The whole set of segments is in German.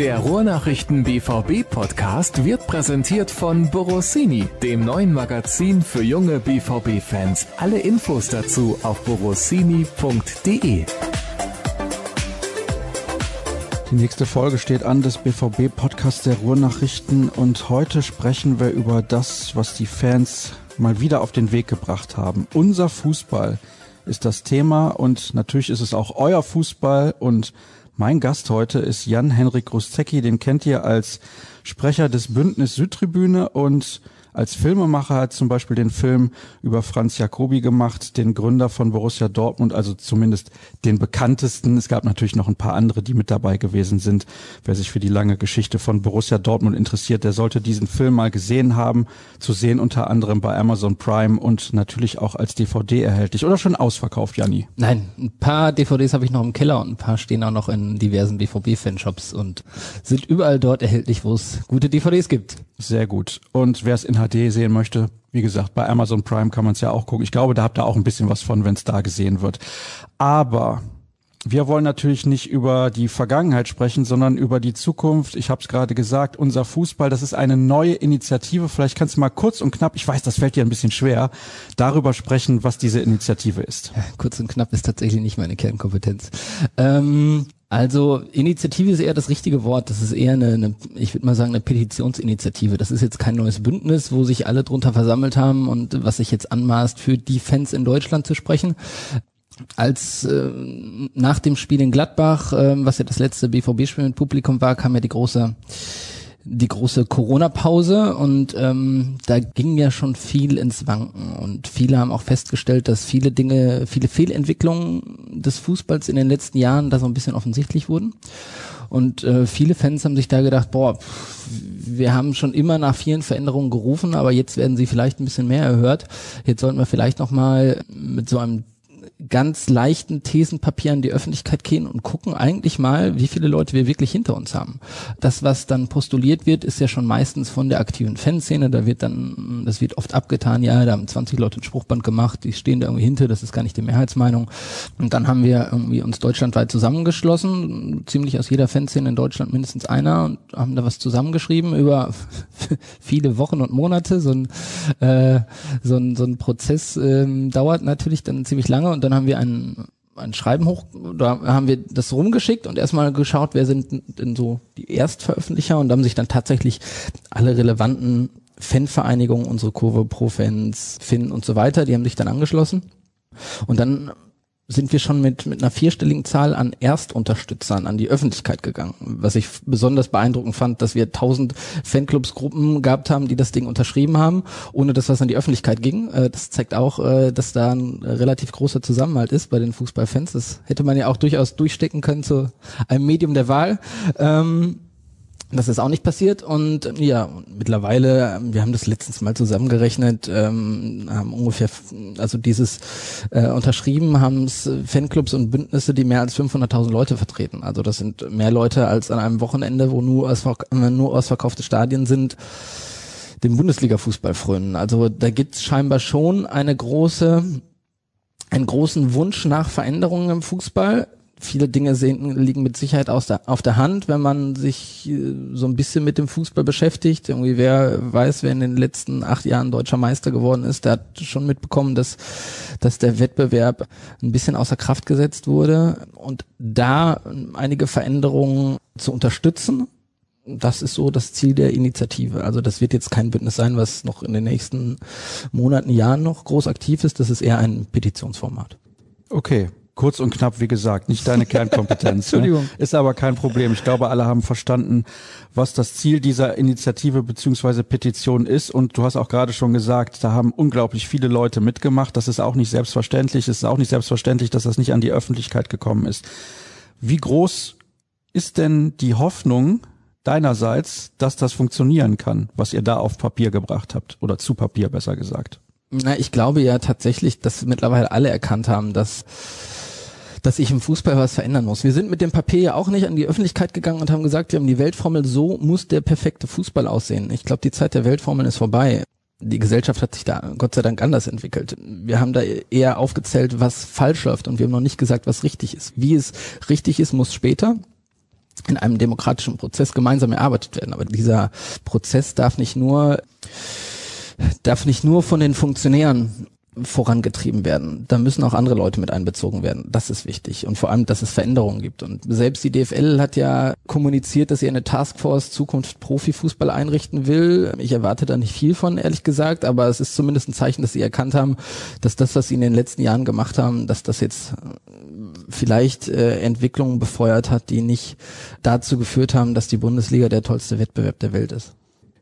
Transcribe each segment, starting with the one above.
Der Ruhrnachrichten BVB Podcast wird präsentiert von Borossini, dem neuen Magazin für junge BVB Fans. Alle Infos dazu auf borossini.de. Die nächste Folge steht an des BVB Podcasts der Ruhrnachrichten und heute sprechen wir über das, was die Fans mal wieder auf den Weg gebracht haben. Unser Fußball ist das Thema und natürlich ist es auch euer Fußball und mein Gast heute ist Jan-Henrik Rustecki, den kennt ihr als Sprecher des Bündnis Südtribüne und als Filmemacher hat zum Beispiel den Film über Franz Jacobi gemacht, den Gründer von Borussia Dortmund, also zumindest den bekanntesten. Es gab natürlich noch ein paar andere, die mit dabei gewesen sind. Wer sich für die lange Geschichte von Borussia Dortmund interessiert, der sollte diesen Film mal gesehen haben. Zu sehen unter anderem bei Amazon Prime und natürlich auch als DVD erhältlich. Oder schon ausverkauft, Janni? Nein, ein paar DVDs habe ich noch im Keller und ein paar stehen auch noch in diversen BVB-Fanshops und sind überall dort erhältlich, wo es gute DVDs gibt. Sehr gut. Und wer es in HD sehen möchte, wie gesagt, bei Amazon Prime kann man es ja auch gucken. Ich glaube, da habt ihr auch ein bisschen was von, wenn es da gesehen wird. Aber wir wollen natürlich nicht über die Vergangenheit sprechen, sondern über die Zukunft. Ich habe es gerade gesagt, unser Fußball, das ist eine neue Initiative. Vielleicht kannst du mal kurz und knapp, ich weiß, das fällt dir ein bisschen schwer, darüber sprechen, was diese Initiative ist. Ja, kurz und knapp ist tatsächlich nicht meine Kernkompetenz. Ähm also Initiative ist eher das richtige Wort. Das ist eher eine, eine ich würde mal sagen, eine Petitionsinitiative. Das ist jetzt kein neues Bündnis, wo sich alle drunter versammelt haben und was sich jetzt anmaßt, für die Fans in Deutschland zu sprechen. Als äh, nach dem Spiel in Gladbach, äh, was ja das letzte BVB-Spiel mit Publikum war, kam ja die große die große Corona-Pause und ähm, da ging ja schon viel ins Wanken und viele haben auch festgestellt, dass viele Dinge, viele Fehlentwicklungen des Fußballs in den letzten Jahren da so ein bisschen offensichtlich wurden. Und äh, viele Fans haben sich da gedacht, boah, wir haben schon immer nach vielen Veränderungen gerufen, aber jetzt werden sie vielleicht ein bisschen mehr erhört. Jetzt sollten wir vielleicht noch mal mit so einem ganz leichten Thesenpapier an die Öffentlichkeit gehen und gucken eigentlich mal, wie viele Leute wir wirklich hinter uns haben. Das, was dann postuliert wird, ist ja schon meistens von der aktiven Fanszene. Da wird dann, das wird oft abgetan, ja, da haben 20 Leute ein Spruchband gemacht, die stehen da irgendwie hinter, das ist gar nicht die Mehrheitsmeinung. Und dann haben wir irgendwie uns deutschlandweit zusammengeschlossen, ziemlich aus jeder Fanszene in Deutschland mindestens einer und haben da was zusammengeschrieben über viele Wochen und Monate. So ein, äh, so ein, so ein Prozess ähm, dauert natürlich dann ziemlich lange und dann haben wir ein, ein Schreiben hoch, da haben wir das rumgeschickt und erstmal geschaut, wer sind denn so die Erstveröffentlicher und haben sich dann tatsächlich alle relevanten Fanvereinigungen, unsere Kurve Pro-Fans, Finn und so weiter, die haben sich dann angeschlossen. Und dann sind wir schon mit, mit einer vierstelligen Zahl an Erstunterstützern an die Öffentlichkeit gegangen. Was ich besonders beeindruckend fand, dass wir tausend Fanclubs-Gruppen gehabt haben, die das Ding unterschrieben haben, ohne dass was an die Öffentlichkeit ging. Äh, das zeigt auch, äh, dass da ein relativ großer Zusammenhalt ist bei den Fußballfans. Das hätte man ja auch durchaus durchstecken können zu einem Medium der Wahl. Ähm, das ist auch nicht passiert und ja, mittlerweile, wir haben das letztens mal zusammengerechnet, ähm, haben ungefähr, also dieses äh, unterschrieben haben es Fanclubs und Bündnisse, die mehr als 500.000 Leute vertreten. Also das sind mehr Leute als an einem Wochenende, wo nur, ausverk nur ausverkaufte Stadien sind, dem Bundesliga-Fußball frönen. Also da gibt es scheinbar schon eine große, einen großen Wunsch nach Veränderungen im Fußball viele Dinge sehen, liegen mit Sicherheit aus der, auf der Hand, wenn man sich äh, so ein bisschen mit dem Fußball beschäftigt. Irgendwie wer weiß, wer in den letzten acht Jahren deutscher Meister geworden ist, der hat schon mitbekommen, dass, dass der Wettbewerb ein bisschen außer Kraft gesetzt wurde und da einige Veränderungen zu unterstützen. Das ist so das Ziel der Initiative. Also das wird jetzt kein Bündnis sein, was noch in den nächsten Monaten, Jahren noch groß aktiv ist. Das ist eher ein Petitionsformat. Okay, Kurz und knapp, wie gesagt, nicht deine Kernkompetenz. Ne? Entschuldigung. Ne? Ist aber kein Problem. Ich glaube, alle haben verstanden, was das Ziel dieser Initiative beziehungsweise Petition ist. Und du hast auch gerade schon gesagt, da haben unglaublich viele Leute mitgemacht. Das ist auch nicht selbstverständlich. Es ist auch nicht selbstverständlich, dass das nicht an die Öffentlichkeit gekommen ist. Wie groß ist denn die Hoffnung deinerseits, dass das funktionieren kann, was ihr da auf Papier gebracht habt oder zu Papier besser gesagt? Na, ich glaube ja tatsächlich, dass mittlerweile alle erkannt haben, dass dass sich im Fußball was verändern muss. Wir sind mit dem Papier ja auch nicht an die Öffentlichkeit gegangen und haben gesagt, wir haben die Weltformel, so muss der perfekte Fußball aussehen. Ich glaube, die Zeit der Weltformel ist vorbei. Die Gesellschaft hat sich da Gott sei Dank anders entwickelt. Wir haben da eher aufgezählt, was falsch läuft und wir haben noch nicht gesagt, was richtig ist. Wie es richtig ist, muss später. in einem demokratischen Prozess gemeinsam erarbeitet werden. Aber dieser Prozess darf nicht nur darf nicht nur von den Funktionären vorangetrieben werden. Da müssen auch andere Leute mit einbezogen werden. Das ist wichtig. Und vor allem, dass es Veränderungen gibt. Und selbst die DFL hat ja kommuniziert, dass sie eine Taskforce Zukunft Profifußball einrichten will. Ich erwarte da nicht viel von, ehrlich gesagt, aber es ist zumindest ein Zeichen, dass sie erkannt haben, dass das, was sie in den letzten Jahren gemacht haben, dass das jetzt vielleicht äh, Entwicklungen befeuert hat, die nicht dazu geführt haben, dass die Bundesliga der tollste Wettbewerb der Welt ist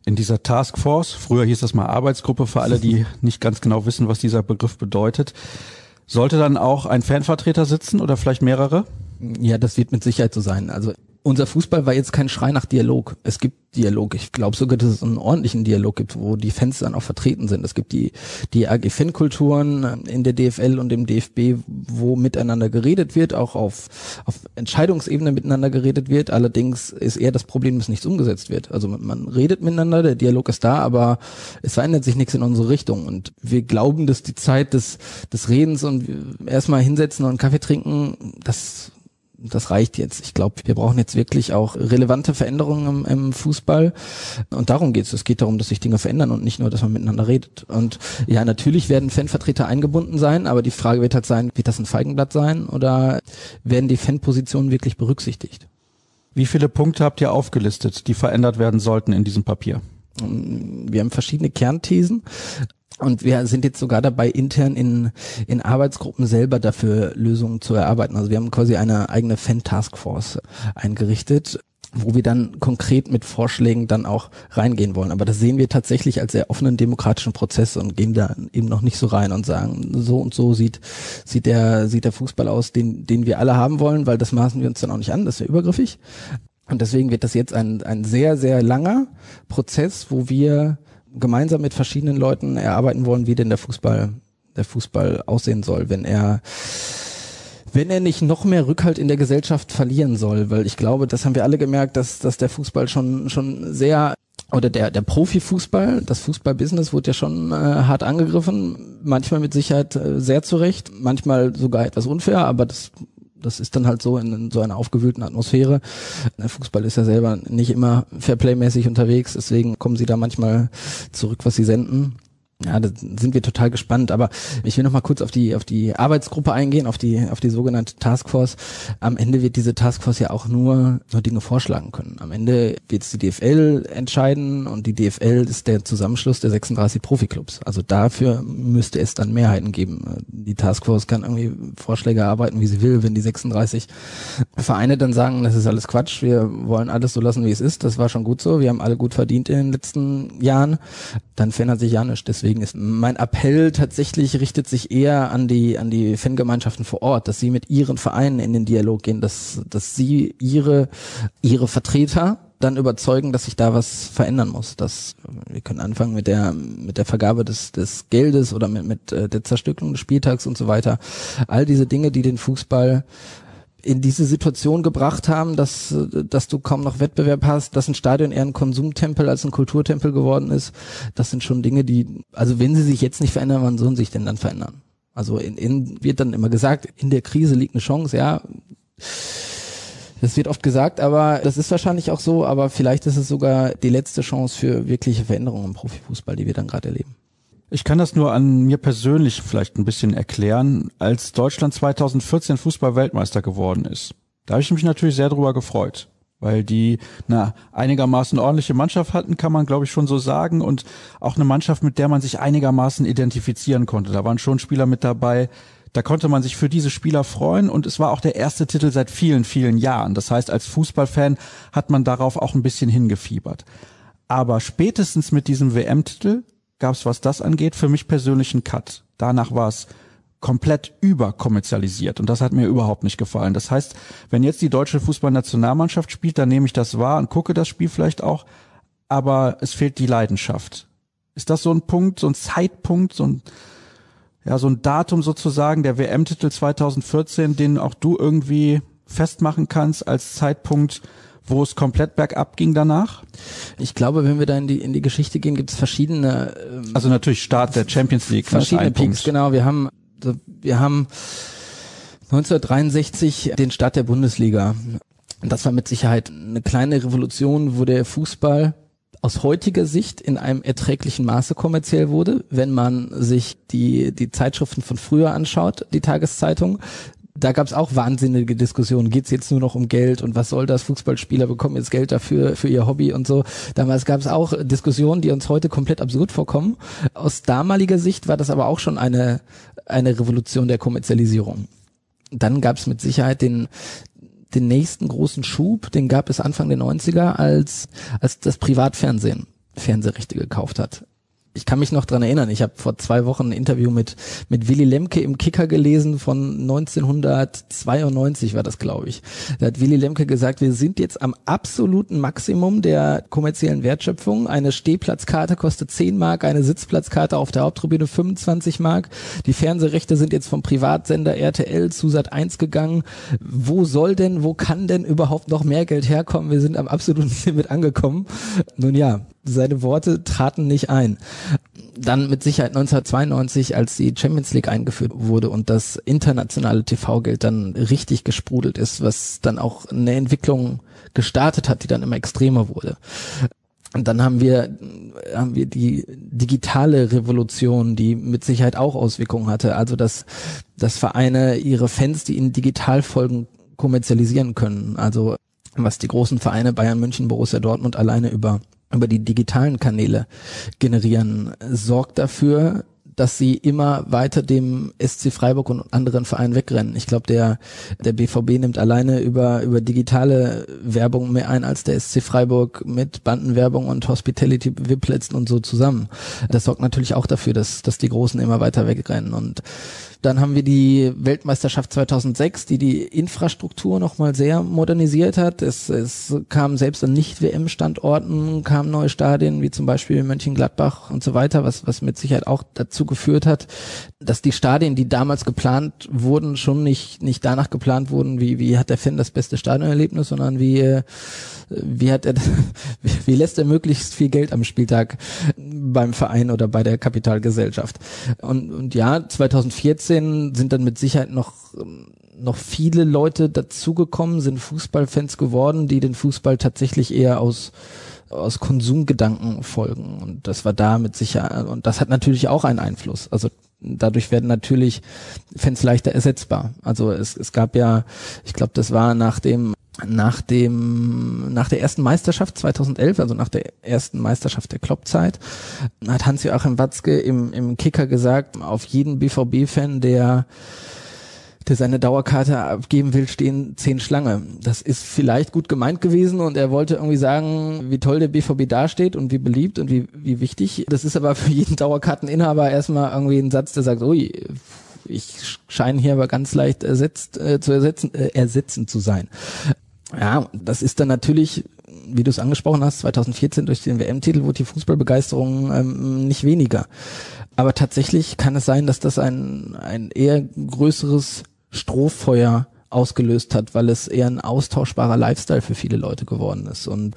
in dieser Taskforce, früher hieß das mal Arbeitsgruppe für alle, die nicht ganz genau wissen, was dieser Begriff bedeutet, sollte dann auch ein Fanvertreter sitzen oder vielleicht mehrere? Ja, das wird mit Sicherheit so sein. Also unser Fußball war jetzt kein Schrei nach Dialog. Es gibt Dialog. Ich glaube sogar, dass es einen ordentlichen Dialog gibt, wo die Fans dann auch vertreten sind. Es gibt die, die AG-Fankulturen in der DFL und im DFB, wo miteinander geredet wird, auch auf, auf Entscheidungsebene miteinander geredet wird. Allerdings ist eher das Problem, dass nichts umgesetzt wird. Also man redet miteinander, der Dialog ist da, aber es verändert sich nichts in unsere Richtung. Und wir glauben, dass die Zeit des, des Redens und erstmal hinsetzen und Kaffee trinken, das das reicht jetzt. Ich glaube, wir brauchen jetzt wirklich auch relevante Veränderungen im, im Fußball. Und darum geht es. Es geht darum, dass sich Dinge verändern und nicht nur, dass man miteinander redet. Und ja, natürlich werden Fanvertreter eingebunden sein, aber die Frage wird halt sein, wird das ein Feigenblatt sein oder werden die Fanpositionen wirklich berücksichtigt? Wie viele Punkte habt ihr aufgelistet, die verändert werden sollten in diesem Papier? Wir haben verschiedene Kernthesen. Und wir sind jetzt sogar dabei, intern in, in Arbeitsgruppen selber dafür Lösungen zu erarbeiten. Also wir haben quasi eine eigene Fan-Taskforce eingerichtet wo wir dann konkret mit Vorschlägen dann auch reingehen wollen. Aber das sehen wir tatsächlich als sehr offenen demokratischen Prozess und gehen da eben noch nicht so rein und sagen, so und so sieht, sieht der, sieht der Fußball aus, den, den wir alle haben wollen, weil das maßen wir uns dann auch nicht an, das wäre übergriffig. Und deswegen wird das jetzt ein, ein sehr, sehr langer Prozess, wo wir gemeinsam mit verschiedenen Leuten erarbeiten wollen, wie denn der Fußball, der Fußball aussehen soll, wenn er wenn er nicht noch mehr Rückhalt in der Gesellschaft verlieren soll, weil ich glaube, das haben wir alle gemerkt, dass, dass der Fußball schon, schon sehr oder der, der Profifußball, das Fußballbusiness wurde ja schon äh, hart angegriffen, manchmal mit Sicherheit äh, sehr zurecht, manchmal sogar etwas unfair, aber das das ist dann halt so in, in so einer aufgewühlten Atmosphäre. Der Fußball ist ja selber nicht immer fairplaymäßig unterwegs, deswegen kommen sie da manchmal zurück, was sie senden. Ja, da sind wir total gespannt. Aber ich will noch mal kurz auf die auf die Arbeitsgruppe eingehen, auf die auf die sogenannte Taskforce. Am Ende wird diese Taskforce ja auch nur so Dinge vorschlagen können. Am Ende wird es die DFL entscheiden und die DFL ist der Zusammenschluss der 36 Profiklubs. Also dafür müsste es dann Mehrheiten geben. Die Taskforce kann irgendwie Vorschläge erarbeiten, wie sie will. Wenn die 36 Vereine dann sagen, das ist alles Quatsch, wir wollen alles so lassen, wie es ist, das war schon gut so, wir haben alle gut verdient in den letzten Jahren, dann verändert sich ja nichts. Deswegen Deswegen ist mein Appell tatsächlich richtet sich eher an die an die Fangemeinschaften vor Ort, dass sie mit ihren Vereinen in den Dialog gehen, dass dass sie ihre ihre Vertreter dann überzeugen, dass sich da was verändern muss. Dass wir können anfangen mit der mit der Vergabe des des Geldes oder mit mit äh, der Zerstückelung des Spieltags und so weiter. All diese Dinge, die den Fußball in diese Situation gebracht haben, dass, dass du kaum noch Wettbewerb hast, dass ein Stadion eher ein Konsumtempel als ein Kulturtempel geworden ist. Das sind schon Dinge, die, also wenn sie sich jetzt nicht verändern, wann sollen sie sich denn dann verändern? Also in, in, wird dann immer gesagt, in der Krise liegt eine Chance, ja. Das wird oft gesagt, aber das ist wahrscheinlich auch so, aber vielleicht ist es sogar die letzte Chance für wirkliche Veränderungen im Profifußball, die wir dann gerade erleben. Ich kann das nur an mir persönlich vielleicht ein bisschen erklären. Als Deutschland 2014 Fußball-Weltmeister geworden ist, da habe ich mich natürlich sehr drüber gefreut, weil die na einigermaßen ordentliche Mannschaft hatten, kann man glaube ich schon so sagen und auch eine Mannschaft, mit der man sich einigermaßen identifizieren konnte. Da waren schon Spieler mit dabei, da konnte man sich für diese Spieler freuen und es war auch der erste Titel seit vielen, vielen Jahren. Das heißt, als Fußballfan hat man darauf auch ein bisschen hingefiebert. Aber spätestens mit diesem WM-Titel gab es, was das angeht, für mich persönlich einen Cut. Danach war es komplett überkommerzialisiert und das hat mir überhaupt nicht gefallen. Das heißt, wenn jetzt die deutsche Fußballnationalmannschaft spielt, dann nehme ich das wahr und gucke das Spiel vielleicht auch, aber es fehlt die Leidenschaft. Ist das so ein Punkt, so ein Zeitpunkt, so ein ja, so ein Datum sozusagen, der WM-Titel 2014, den auch du irgendwie festmachen kannst als Zeitpunkt, wo es komplett bergab ging danach? Ich glaube, wenn wir da in die, in die Geschichte gehen, gibt es verschiedene. Ähm, also natürlich Start der Champions League. Ne, verschiedene Peaks, Punkt. genau. Wir haben, wir haben 1963 den Start der Bundesliga. das war mit Sicherheit eine kleine Revolution, wo der Fußball aus heutiger Sicht in einem erträglichen Maße kommerziell wurde, wenn man sich die, die Zeitschriften von früher anschaut, die Tageszeitung. Da gab es auch wahnsinnige Diskussionen. Geht es jetzt nur noch um Geld und was soll das? Fußballspieler bekommen jetzt Geld dafür für ihr Hobby und so. Damals gab es auch Diskussionen, die uns heute komplett absurd vorkommen. Aus damaliger Sicht war das aber auch schon eine, eine Revolution der Kommerzialisierung. Dann gab es mit Sicherheit den, den nächsten großen Schub, den gab es Anfang der 90er, als, als das Privatfernsehen Fernsehrechte gekauft hat ich kann mich noch dran erinnern, ich habe vor zwei Wochen ein Interview mit, mit Willy Lemke im Kicker gelesen von 1992 war das, glaube ich. Da hat Willy Lemke gesagt, wir sind jetzt am absoluten Maximum der kommerziellen Wertschöpfung. Eine Stehplatzkarte kostet 10 Mark, eine Sitzplatzkarte auf der Haupttribüne 25 Mark. Die Fernsehrechte sind jetzt vom Privatsender RTL zu Sat 1 gegangen. Wo soll denn, wo kann denn überhaupt noch mehr Geld herkommen? Wir sind am absoluten Limit angekommen. Nun ja, seine Worte traten nicht ein. Dann mit Sicherheit 1992, als die Champions League eingeführt wurde und das internationale TV-Geld dann richtig gesprudelt ist, was dann auch eine Entwicklung gestartet hat, die dann immer extremer wurde. Und dann haben wir, haben wir die digitale Revolution, die mit Sicherheit auch Auswirkungen hatte. Also, dass, dass Vereine ihre Fans, die in Digitalfolgen kommerzialisieren können. Also, was die großen Vereine Bayern München, Borussia Dortmund alleine über über die digitalen Kanäle generieren, sorgt dafür, dass sie immer weiter dem SC Freiburg und anderen Vereinen wegrennen. Ich glaube, der, der BVB nimmt alleine über, über digitale Werbung mehr ein als der SC Freiburg mit Bandenwerbung und Hospitality VIP-Plätzen und so zusammen. Das sorgt natürlich auch dafür, dass, dass die Großen immer weiter wegrennen und dann haben wir die Weltmeisterschaft 2006, die die Infrastruktur nochmal sehr modernisiert hat. Es, es kam selbst an Nicht-WM-Standorten, kamen neue Stadien, wie zum Beispiel Mönchengladbach und so weiter, was, was mit Sicherheit auch dazu geführt hat, dass die Stadien, die damals geplant wurden, schon nicht, nicht danach geplant wurden, wie, wie hat der Fan das beste Stadionerlebnis, sondern wie, wie hat er, wie lässt er möglichst viel Geld am Spieltag beim Verein oder bei der Kapitalgesellschaft. Und, und ja, 2014 sind dann mit Sicherheit noch noch viele Leute dazugekommen, sind Fußballfans geworden, die den Fußball tatsächlich eher aus aus Konsumgedanken folgen. Und das war da mit Sicherheit, und das hat natürlich auch einen Einfluss. Also dadurch werden natürlich Fans leichter ersetzbar. Also es, es gab ja, ich glaube, das war nach dem nach dem nach der ersten Meisterschaft 2011, also nach der ersten Meisterschaft der Kloppzeit, hat Hans-Joachim Watzke im, im Kicker gesagt, auf jeden BVB-Fan, der der seine Dauerkarte abgeben will, stehen zehn Schlange. Das ist vielleicht gut gemeint gewesen und er wollte irgendwie sagen, wie toll der BVB dasteht und wie beliebt und wie, wie wichtig. Das ist aber für jeden Dauerkarteninhaber erstmal irgendwie ein Satz, der sagt, ui, ich scheine hier aber ganz leicht ersetzt, äh, zu ersetzen, äh, ersetzen zu sein. Ja, das ist dann natürlich, wie du es angesprochen hast, 2014 durch den WM-Titel wurde die Fußballbegeisterung ähm, nicht weniger. Aber tatsächlich kann es sein, dass das ein, ein eher größeres Strohfeuer ausgelöst hat, weil es eher ein austauschbarer Lifestyle für viele Leute geworden ist. Und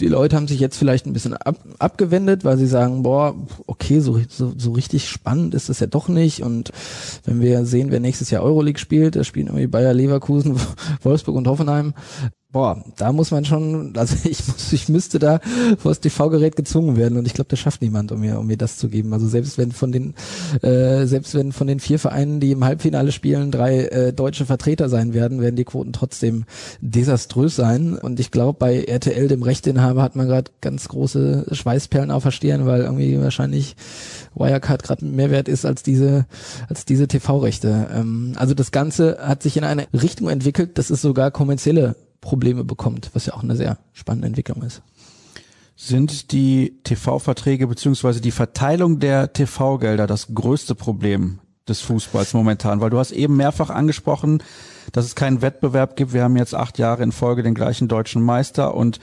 die Leute haben sich jetzt vielleicht ein bisschen ab, abgewendet, weil sie sagen, boah, okay, so, so, so richtig spannend ist das ja doch nicht. Und wenn wir sehen, wer nächstes Jahr Euroleague spielt, da spielen irgendwie Bayer Leverkusen, Wolfsburg und Hoffenheim, boah, da muss man schon, also ich muss, ich müsste da vor das TV-Gerät gezwungen werden und ich glaube, das schafft niemand, um mir, um mir das zu geben. Also selbst wenn von den, äh, selbst wenn von den vier Vereinen, die im Halbfinale spielen, drei äh, deutsche Vertreter sein werden, werden die Quoten trotzdem desaströs sein. Und ich glaube, bei RTL, dem Rechteinhaber, hat man gerade ganz große Schweißperlen auf der weil irgendwie wahrscheinlich Wirecard gerade mehr wert ist als diese, als diese TV-Rechte. Ähm, also das Ganze hat sich in eine Richtung entwickelt, dass es sogar kommerzielle Probleme bekommt, was ja auch eine sehr spannende Entwicklung ist. Sind die TV-Verträge beziehungsweise die Verteilung der TV-Gelder das größte Problem des Fußballs momentan? Weil du hast eben mehrfach angesprochen, dass es keinen Wettbewerb gibt. Wir haben jetzt acht Jahre in Folge den gleichen deutschen Meister und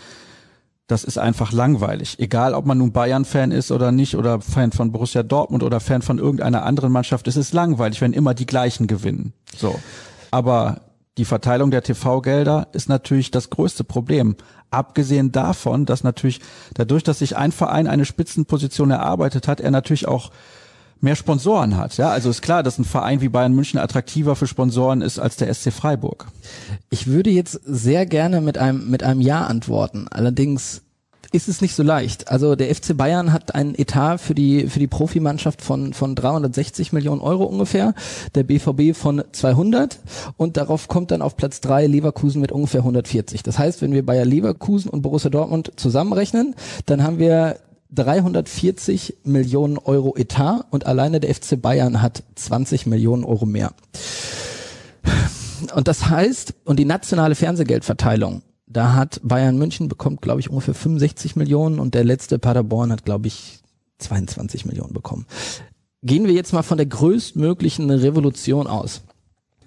das ist einfach langweilig. Egal, ob man nun Bayern-Fan ist oder nicht oder Fan von Borussia Dortmund oder Fan von irgendeiner anderen Mannschaft, es ist langweilig, wenn immer die gleichen gewinnen. So. Aber die Verteilung der TV-Gelder ist natürlich das größte Problem. Abgesehen davon, dass natürlich dadurch, dass sich ein Verein eine Spitzenposition erarbeitet hat, er natürlich auch mehr Sponsoren hat. Ja, also ist klar, dass ein Verein wie Bayern München attraktiver für Sponsoren ist als der SC Freiburg. Ich würde jetzt sehr gerne mit einem mit einem Ja antworten. Allerdings ist es nicht so leicht. Also der FC Bayern hat einen Etat für die für die Profimannschaft von von 360 Millionen Euro ungefähr, der BVB von 200 und darauf kommt dann auf Platz drei Leverkusen mit ungefähr 140. Das heißt, wenn wir Bayer Leverkusen und Borussia Dortmund zusammenrechnen, dann haben wir 340 Millionen Euro Etat und alleine der FC Bayern hat 20 Millionen Euro mehr. Und das heißt, und die nationale Fernsehgeldverteilung, da hat Bayern München bekommt, glaube ich, ungefähr 65 Millionen und der letzte Paderborn hat, glaube ich, 22 Millionen bekommen. Gehen wir jetzt mal von der größtmöglichen Revolution aus.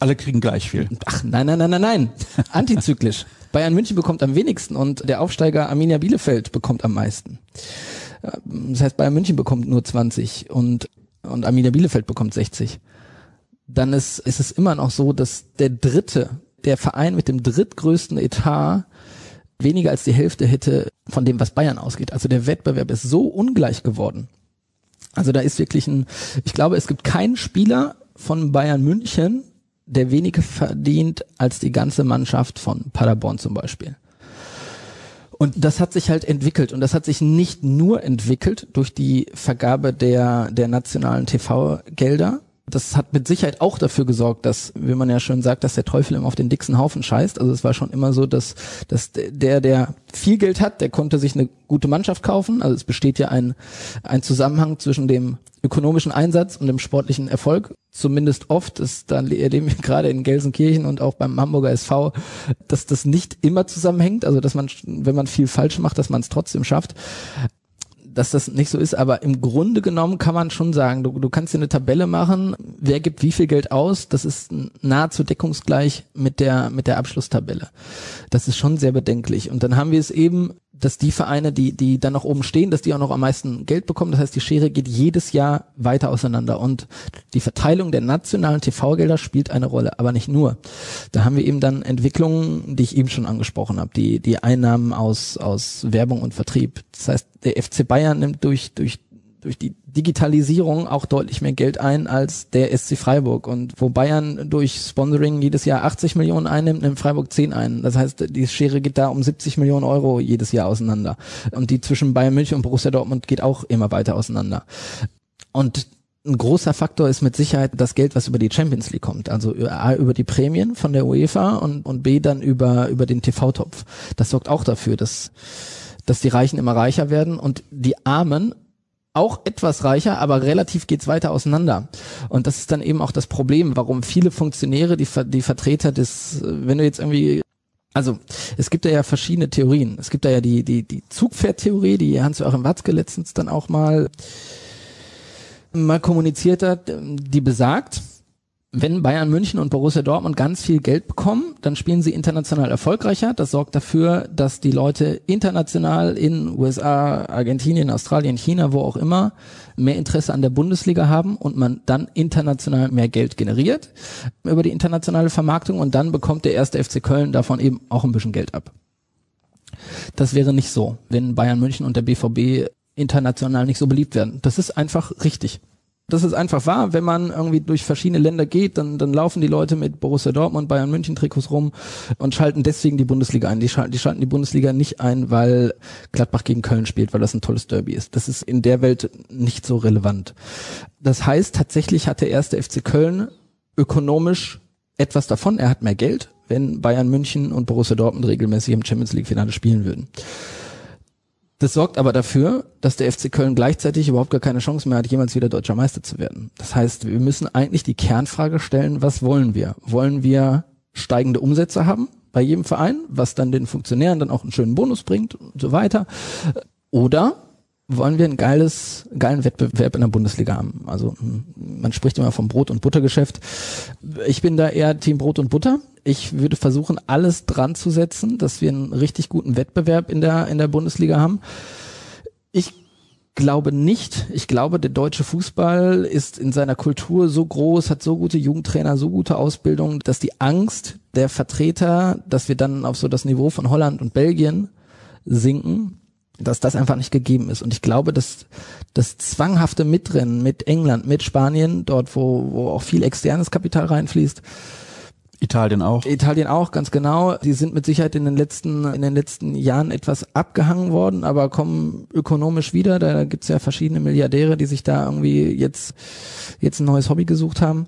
Alle kriegen gleich viel. Ach, nein, nein, nein, nein, nein. Antizyklisch. Bayern München bekommt am wenigsten und der Aufsteiger Arminia Bielefeld bekommt am meisten. Das heißt, Bayern München bekommt nur 20 und, und Arminia Bielefeld bekommt 60. Dann ist, ist es immer noch so, dass der dritte, der Verein mit dem drittgrößten Etat weniger als die Hälfte hätte von dem, was Bayern ausgeht. Also der Wettbewerb ist so ungleich geworden. Also da ist wirklich ein, ich glaube, es gibt keinen Spieler von Bayern München, der weniger verdient als die ganze Mannschaft von Paderborn zum Beispiel. Und das hat sich halt entwickelt und das hat sich nicht nur entwickelt durch die Vergabe der, der nationalen TV-Gelder, das hat mit Sicherheit auch dafür gesorgt, dass, wie man ja schon sagt, dass der Teufel immer auf den dicksten Haufen scheißt. Also es war schon immer so, dass, dass der, der viel Geld hat, der konnte sich eine gute Mannschaft kaufen. Also es besteht ja ein, ein Zusammenhang zwischen dem ökonomischen Einsatz und dem sportlichen Erfolg. Zumindest oft ist dann erleben wir gerade in Gelsenkirchen und auch beim Hamburger SV, dass das nicht immer zusammenhängt. Also dass man, wenn man viel falsch macht, dass man es trotzdem schafft dass das nicht so ist, aber im Grunde genommen kann man schon sagen, du, du kannst dir eine Tabelle machen, wer gibt wie viel Geld aus, das ist nahezu deckungsgleich mit der, mit der Abschlusstabelle. Das ist schon sehr bedenklich. Und dann haben wir es eben dass die Vereine, die, die dann noch oben stehen, dass die auch noch am meisten Geld bekommen. Das heißt, die Schere geht jedes Jahr weiter auseinander. Und die Verteilung der nationalen TV-Gelder spielt eine Rolle, aber nicht nur. Da haben wir eben dann Entwicklungen, die ich eben schon angesprochen habe, die, die Einnahmen aus, aus Werbung und Vertrieb. Das heißt, der FC Bayern nimmt durch, durch durch die Digitalisierung auch deutlich mehr Geld ein als der SC Freiburg. Und wo Bayern durch Sponsoring jedes Jahr 80 Millionen einnimmt, nimmt Freiburg 10 ein. Das heißt, die Schere geht da um 70 Millionen Euro jedes Jahr auseinander. Und die zwischen Bayern München und Borussia Dortmund geht auch immer weiter auseinander. Und ein großer Faktor ist mit Sicherheit das Geld, was über die Champions League kommt. Also A, über die Prämien von der UEFA und, und B dann über, über den TV-Topf. Das sorgt auch dafür, dass, dass die Reichen immer reicher werden und die Armen auch etwas reicher, aber relativ geht's weiter auseinander. Und das ist dann eben auch das Problem, warum viele Funktionäre, die, die Vertreter des, wenn du jetzt irgendwie also es gibt da ja verschiedene Theorien. Es gibt da ja die die die Zugpferdtheorie, die Hans-Joachim Watzke letztens dann auch mal mal kommuniziert hat, die besagt, wenn Bayern München und Borussia Dortmund ganz viel Geld bekommen, dann spielen sie international erfolgreicher. Das sorgt dafür, dass die Leute international in USA, Argentinien, Australien, China, wo auch immer, mehr Interesse an der Bundesliga haben und man dann international mehr Geld generiert über die internationale Vermarktung und dann bekommt der erste FC Köln davon eben auch ein bisschen Geld ab. Das wäre nicht so, wenn Bayern München und der BVB international nicht so beliebt werden. Das ist einfach richtig. Das ist einfach wahr, wenn man irgendwie durch verschiedene Länder geht, dann, dann laufen die Leute mit Borussia Dortmund, Bayern München Trikots rum und schalten deswegen die Bundesliga ein. Die schalten, die schalten die Bundesliga nicht ein, weil Gladbach gegen Köln spielt, weil das ein tolles Derby ist. Das ist in der Welt nicht so relevant. Das heißt, tatsächlich hat der erste FC Köln ökonomisch etwas davon. Er hat mehr Geld, wenn Bayern München und Borussia Dortmund regelmäßig im Champions League Finale spielen würden. Das sorgt aber dafür, dass der FC Köln gleichzeitig überhaupt gar keine Chance mehr hat, jemals wieder deutscher Meister zu werden. Das heißt, wir müssen eigentlich die Kernfrage stellen, was wollen wir? Wollen wir steigende Umsätze haben bei jedem Verein, was dann den Funktionären dann auch einen schönen Bonus bringt und so weiter? Oder wollen wir ein geiles, geilen Wettbewerb in der Bundesliga haben. Also hm, man spricht immer vom Brot- und Buttergeschäft. Ich bin da eher Team Brot und Butter. Ich würde versuchen, alles dran zu setzen, dass wir einen richtig guten Wettbewerb in der, in der Bundesliga haben. Ich glaube nicht. Ich glaube, der deutsche Fußball ist in seiner Kultur so groß, hat so gute Jugendtrainer, so gute Ausbildung, dass die Angst der Vertreter, dass wir dann auf so das Niveau von Holland und Belgien sinken, dass das einfach nicht gegeben ist. Und ich glaube, dass das zwanghafte Mitrennen mit England, mit Spanien, dort wo, wo auch viel externes Kapital reinfließt, Italien auch. Italien auch, ganz genau. Die sind mit Sicherheit in den letzten, in den letzten Jahren etwas abgehangen worden, aber kommen ökonomisch wieder. Da gibt's ja verschiedene Milliardäre, die sich da irgendwie jetzt, jetzt ein neues Hobby gesucht haben.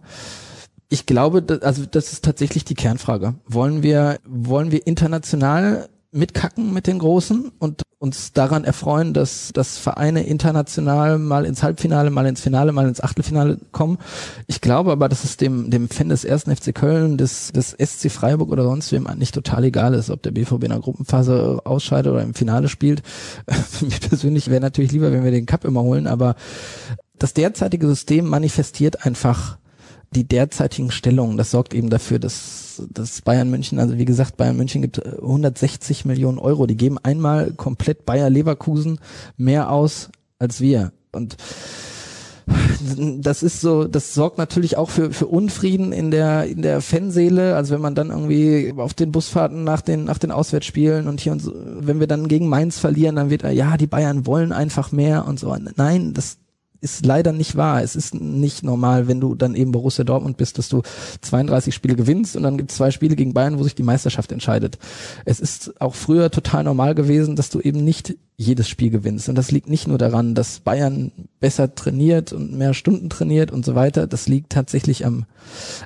Ich glaube, also das ist tatsächlich die Kernfrage. Wollen wir, wollen wir international mitkacken mit den Großen und uns daran erfreuen, dass, dass Vereine international mal ins Halbfinale, mal ins Finale, mal ins Achtelfinale kommen. Ich glaube aber, dass es dem, dem Fan des ersten FC Köln, des, des SC Freiburg oder sonst wem eigentlich total egal ist, ob der BVB in der Gruppenphase ausscheidet oder im Finale spielt. Mir persönlich wäre natürlich lieber, wenn wir den Cup immer holen, aber das derzeitige System manifestiert einfach die derzeitigen Stellungen, das sorgt eben dafür, dass, dass Bayern München, also wie gesagt, Bayern München gibt 160 Millionen Euro. Die geben einmal komplett Bayer Leverkusen mehr aus als wir. Und das ist so, das sorgt natürlich auch für, für Unfrieden in der, in der Fanseele. Also wenn man dann irgendwie auf den Busfahrten nach den, nach den Auswärtsspielen und hier und so, wenn wir dann gegen Mainz verlieren, dann wird, ja, die Bayern wollen einfach mehr und so. Nein, das, ist leider nicht wahr. Es ist nicht normal, wenn du dann eben Borussia Dortmund bist, dass du 32 Spiele gewinnst und dann gibt es zwei Spiele gegen Bayern, wo sich die Meisterschaft entscheidet. Es ist auch früher total normal gewesen, dass du eben nicht jedes Spiel gewinnst. Und das liegt nicht nur daran, dass Bayern besser trainiert und mehr Stunden trainiert und so weiter. Das liegt tatsächlich am,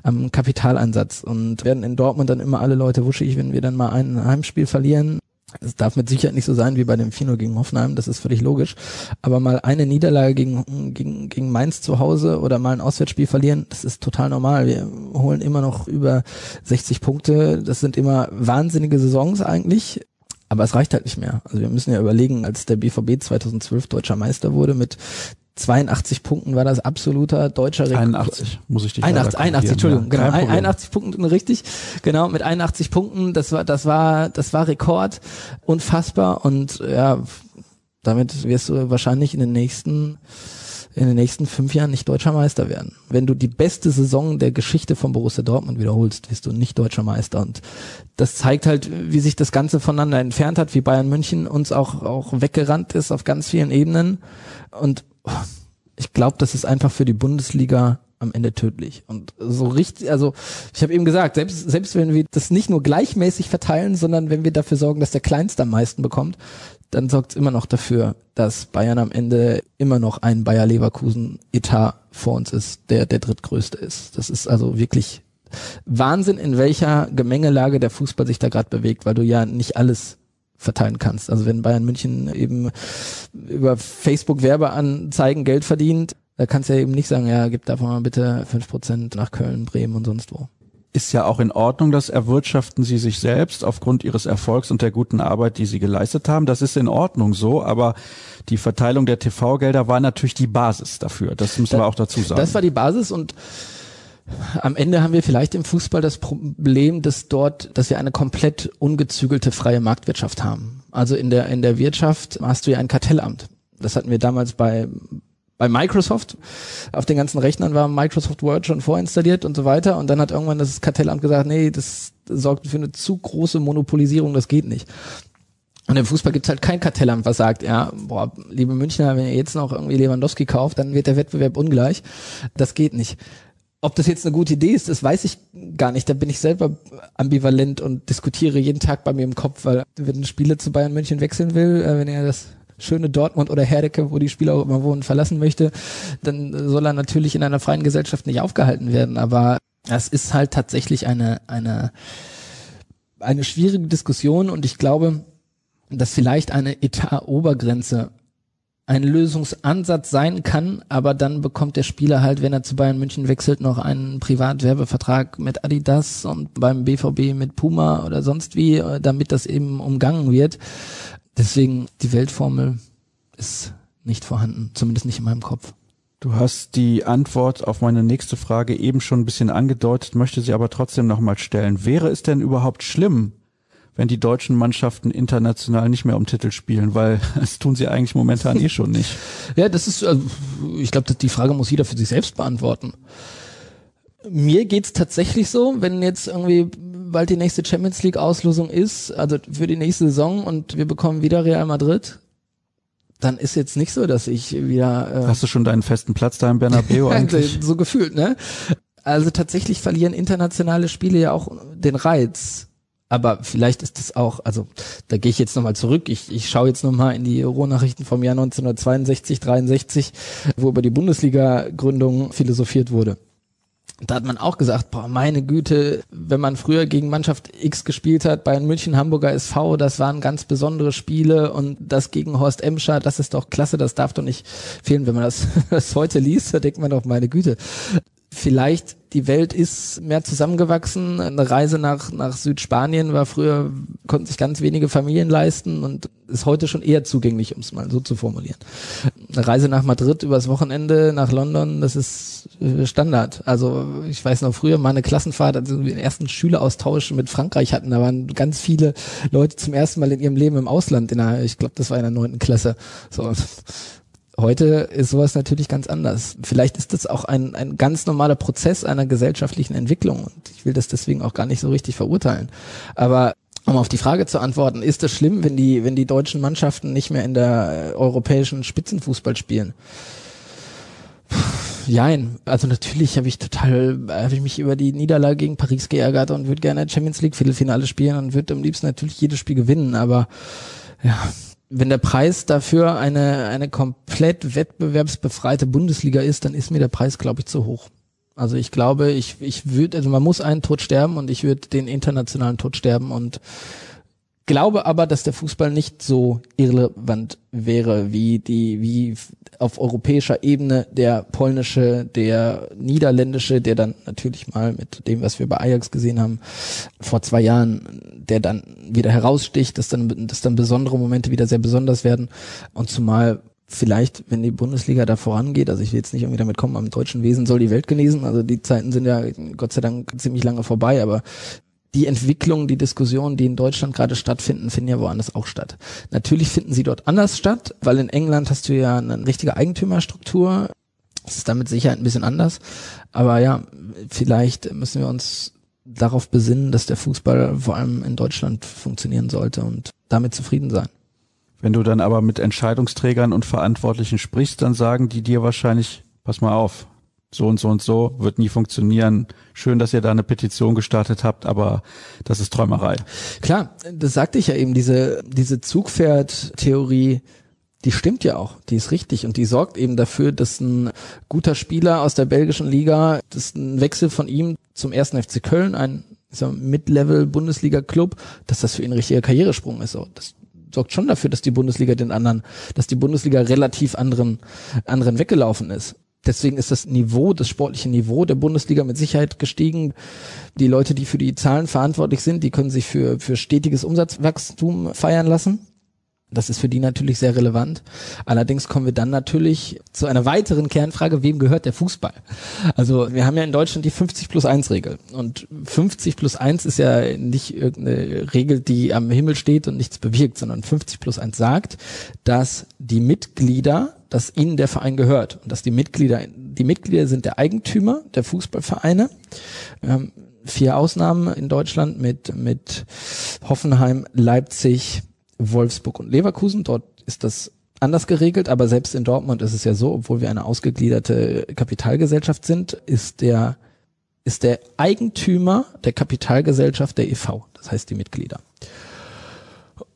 am Kapitaleinsatz. Und werden in Dortmund dann immer alle Leute wuschig, wenn wir dann mal ein Heimspiel verlieren es darf mit Sicherheit nicht so sein wie bei dem Fino gegen Hoffenheim, das ist völlig logisch. Aber mal eine Niederlage gegen, gegen, gegen Mainz zu Hause oder mal ein Auswärtsspiel verlieren, das ist total normal. Wir holen immer noch über 60 Punkte. Das sind immer wahnsinnige Saisons eigentlich. Aber es reicht halt nicht mehr. Also wir müssen ja überlegen, als der BVB 2012 deutscher Meister wurde mit 82 Punkten war das absoluter deutscher Rekord. 81, muss ich dich 81, 81, Entschuldigung, ja, genau, 81 Punkten, richtig, genau, mit 81 Punkten, das war, das war, das war Rekord, unfassbar und ja, damit wirst du wahrscheinlich in den nächsten, in den nächsten fünf Jahren nicht deutscher Meister werden. Wenn du die beste Saison der Geschichte von Borussia Dortmund wiederholst, wirst du nicht deutscher Meister. Und das zeigt halt, wie sich das Ganze voneinander entfernt hat, wie Bayern München uns auch, auch weggerannt ist auf ganz vielen Ebenen. Und ich glaube, das ist einfach für die Bundesliga am Ende tödlich. Und so richtig, also ich habe eben gesagt, selbst, selbst wenn wir das nicht nur gleichmäßig verteilen, sondern wenn wir dafür sorgen, dass der Kleinste am meisten bekommt, dann sorgt es immer noch dafür, dass Bayern am Ende immer noch ein Bayer Leverkusen Etat vor uns ist, der der drittgrößte ist. Das ist also wirklich Wahnsinn, in welcher Gemengelage der Fußball sich da gerade bewegt, weil du ja nicht alles verteilen kannst. Also wenn Bayern München eben über Facebook Werbeanzeigen Geld verdient, da kannst du ja eben nicht sagen, ja, gib davon mal bitte fünf Prozent nach Köln, Bremen und sonst wo. Ist ja auch in Ordnung, das erwirtschaften sie sich selbst aufgrund ihres Erfolgs und der guten Arbeit, die sie geleistet haben. Das ist in Ordnung so, aber die Verteilung der TV-Gelder war natürlich die Basis dafür. Das müssen da, wir auch dazu sagen. Das war die Basis und am Ende haben wir vielleicht im Fußball das Problem, dass dort, dass wir eine komplett ungezügelte freie Marktwirtschaft haben. Also in der, in der Wirtschaft hast du ja ein Kartellamt. Das hatten wir damals bei, bei Microsoft. Auf den ganzen Rechnern war Microsoft Word schon vorinstalliert und so weiter. Und dann hat irgendwann das Kartellamt gesagt, nee, das sorgt für eine zu große Monopolisierung, das geht nicht. Und im Fußball gibt's halt kein Kartellamt, was sagt, ja, boah, liebe Münchner, wenn ihr jetzt noch irgendwie Lewandowski kauft, dann wird der Wettbewerb ungleich. Das geht nicht. Ob das jetzt eine gute Idee ist, das weiß ich gar nicht. Da bin ich selber ambivalent und diskutiere jeden Tag bei mir im Kopf, weil wenn ein Spieler zu Bayern München wechseln will, äh, wenn er das schöne Dortmund oder Herdecke, wo die Spieler auch immer wohnen, verlassen möchte, dann soll er natürlich in einer freien Gesellschaft nicht aufgehalten werden. Aber es ist halt tatsächlich eine, eine, eine schwierige Diskussion und ich glaube, dass vielleicht eine Etat-Obergrenze ein Lösungsansatz sein kann, aber dann bekommt der Spieler halt, wenn er zu Bayern München wechselt, noch einen Privatwerbevertrag mit Adidas und beim BVB mit Puma oder sonst wie, äh, damit das eben umgangen wird. Deswegen die Weltformel ist nicht vorhanden, zumindest nicht in meinem Kopf. Du hast die Antwort auf meine nächste Frage eben schon ein bisschen angedeutet, möchte sie aber trotzdem nochmal stellen. Wäre es denn überhaupt schlimm, wenn die deutschen Mannschaften international nicht mehr um Titel spielen, weil das tun sie eigentlich momentan eh schon nicht. Ja, das ist, also, ich glaube, die Frage muss jeder für sich selbst beantworten. Mir geht's tatsächlich so, wenn jetzt irgendwie bald die nächste Champions League Auslosung ist, also für die nächste Saison und wir bekommen wieder Real Madrid, dann ist jetzt nicht so, dass ich wieder. Äh, Hast du schon deinen festen Platz da im Bernabeu eigentlich? so gefühlt, ne? Also tatsächlich verlieren internationale Spiele ja auch den Reiz. Aber vielleicht ist das auch, also da gehe ich jetzt nochmal zurück. Ich, ich schaue jetzt nochmal in die Rohnachrichten vom Jahr 1962, 63, wo über die Bundesliga-Gründung philosophiert wurde. Da hat man auch gesagt, boah, meine Güte, wenn man früher gegen Mannschaft X gespielt hat, bei München Hamburger SV, das waren ganz besondere Spiele und das gegen Horst Emscher, das ist doch klasse, das darf doch nicht fehlen. Wenn man das, das heute liest, da denkt man doch, meine Güte, vielleicht die Welt ist mehr zusammengewachsen. Eine Reise nach, nach Südspanien war früher, konnten sich ganz wenige Familien leisten und ist heute schon eher zugänglich, um es mal so zu formulieren. Eine Reise nach Madrid übers Wochenende nach London, das ist äh, Standard. Also ich weiß noch früher, meine Klassenfahrt, also den ersten Schüleraustausch mit Frankreich hatten, da waren ganz viele Leute zum ersten Mal in ihrem Leben im Ausland, in der, ich glaube, das war in der neunten Klasse. So, Heute ist sowas natürlich ganz anders. Vielleicht ist das auch ein, ein ganz normaler Prozess einer gesellschaftlichen Entwicklung und ich will das deswegen auch gar nicht so richtig verurteilen. Aber um auf die Frage zu antworten, ist es schlimm, wenn die, wenn die deutschen Mannschaften nicht mehr in der äh, europäischen Spitzenfußball spielen? Jein. Also natürlich habe ich total, habe ich mich über die Niederlage gegen Paris geärgert und würde gerne Champions League Viertelfinale spielen und würde am liebsten natürlich jedes Spiel gewinnen, aber ja, wenn der Preis dafür eine, eine komplett wettbewerbsbefreite Bundesliga ist, dann ist mir der Preis, glaube ich, zu hoch. Also ich glaube, ich, ich würde, also man muss einen Tod sterben und ich würde den internationalen Tod sterben und glaube aber, dass der Fußball nicht so irrelevant wäre wie die, wie auf europäischer Ebene der polnische, der niederländische, der dann natürlich mal mit dem, was wir bei Ajax gesehen haben, vor zwei Jahren, der dann wieder heraussticht, dass dann, dass dann besondere Momente wieder sehr besonders werden. Und zumal vielleicht, wenn die Bundesliga da vorangeht, also ich will jetzt nicht irgendwie damit kommen, am deutschen Wesen soll die Welt genesen, also die Zeiten sind ja Gott sei Dank ziemlich lange vorbei, aber die Entwicklungen, die Diskussionen, die in Deutschland gerade stattfinden, finden ja woanders auch statt. Natürlich finden sie dort anders statt, weil in England hast du ja eine richtige Eigentümerstruktur. Das ist damit sicher ein bisschen anders. Aber ja, vielleicht müssen wir uns darauf besinnen, dass der Fußball vor allem in Deutschland funktionieren sollte und damit zufrieden sein. Wenn du dann aber mit Entscheidungsträgern und Verantwortlichen sprichst, dann sagen die dir wahrscheinlich, pass mal auf, so und so und so, wird nie funktionieren. Schön, dass ihr da eine Petition gestartet habt, aber das ist Träumerei. Klar, das sagte ich ja eben, diese, diese Zugpferd-Theorie, die stimmt ja auch, die ist richtig und die sorgt eben dafür, dass ein guter Spieler aus der belgischen Liga, dass ein Wechsel von ihm zum ersten FC Köln, ein Mid-Level-Bundesliga-Club, dass das für ihn ein richtiger Karrieresprung ist. Das sorgt schon dafür, dass die Bundesliga den anderen, dass die Bundesliga relativ anderen, anderen weggelaufen ist. Deswegen ist das Niveau, das sportliche Niveau der Bundesliga mit Sicherheit gestiegen. Die Leute, die für die Zahlen verantwortlich sind, die können sich für, für stetiges Umsatzwachstum feiern lassen. Das ist für die natürlich sehr relevant. Allerdings kommen wir dann natürlich zu einer weiteren Kernfrage, wem gehört der Fußball? Also wir haben ja in Deutschland die 50 plus 1 Regel. Und 50 plus 1 ist ja nicht irgendeine Regel, die am Himmel steht und nichts bewirkt, sondern 50 plus 1 sagt, dass die Mitglieder, dass ihnen der Verein gehört und dass die Mitglieder, die Mitglieder sind der Eigentümer der Fußballvereine. Haben vier Ausnahmen in Deutschland mit, mit Hoffenheim, Leipzig, Wolfsburg und Leverkusen. Dort ist das anders geregelt, aber selbst in Dortmund ist es ja so, obwohl wir eine ausgegliederte Kapitalgesellschaft sind, ist der ist der Eigentümer der Kapitalgesellschaft der EV, das heißt die Mitglieder.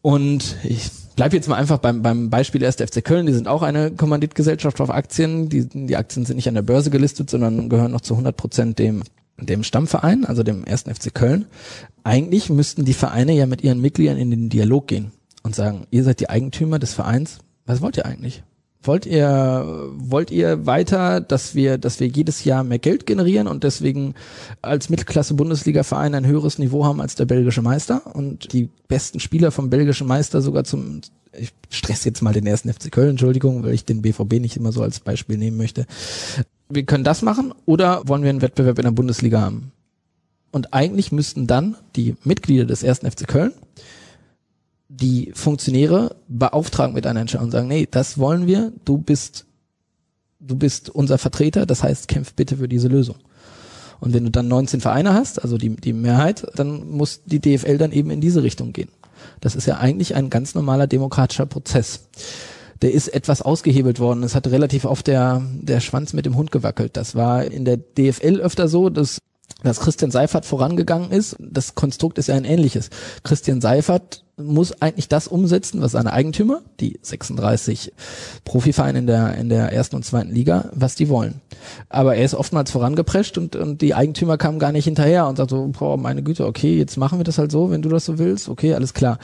Und ich bleibe jetzt mal einfach beim, beim Beispiel 1. FC Köln, die sind auch eine Kommanditgesellschaft auf Aktien, die, die Aktien sind nicht an der Börse gelistet, sondern gehören noch zu 100 Prozent dem dem Stammverein, also dem 1. FC Köln. Eigentlich müssten die Vereine ja mit ihren Mitgliedern in den Dialog gehen und sagen, ihr seid die Eigentümer des Vereins, was wollt ihr eigentlich? Wollt ihr, wollt ihr weiter, dass wir, dass wir jedes Jahr mehr Geld generieren und deswegen als Mittelklasse Bundesliga-Verein ein höheres Niveau haben als der belgische Meister und die besten Spieler vom belgischen Meister sogar zum, ich stress jetzt mal den ersten FC Köln, Entschuldigung, weil ich den BVB nicht immer so als Beispiel nehmen möchte. Wir können das machen oder wollen wir einen Wettbewerb in der Bundesliga haben? Und eigentlich müssten dann die Mitglieder des ersten FC Köln die Funktionäre beauftragen mit einer Entscheidung und sagen, nee, das wollen wir, du bist, du bist unser Vertreter, das heißt, kämpf bitte für diese Lösung. Und wenn du dann 19 Vereine hast, also die, die Mehrheit, dann muss die DFL dann eben in diese Richtung gehen. Das ist ja eigentlich ein ganz normaler demokratischer Prozess. der ist etwas ausgehebelt worden. Es hat relativ oft der, der Schwanz mit dem Hund gewackelt. Das war in der DFL öfter so, dass dass Christian Seifert vorangegangen ist. Das Konstrukt ist ja ein ähnliches. Christian Seifert muss eigentlich das umsetzen, was seine Eigentümer, die 36 Profivereine in der, in der ersten und zweiten Liga, was die wollen. Aber er ist oftmals vorangeprescht und, und die Eigentümer kamen gar nicht hinterher und sagten so, boah, meine Güte, okay, jetzt machen wir das halt so, wenn du das so willst, okay, alles klar.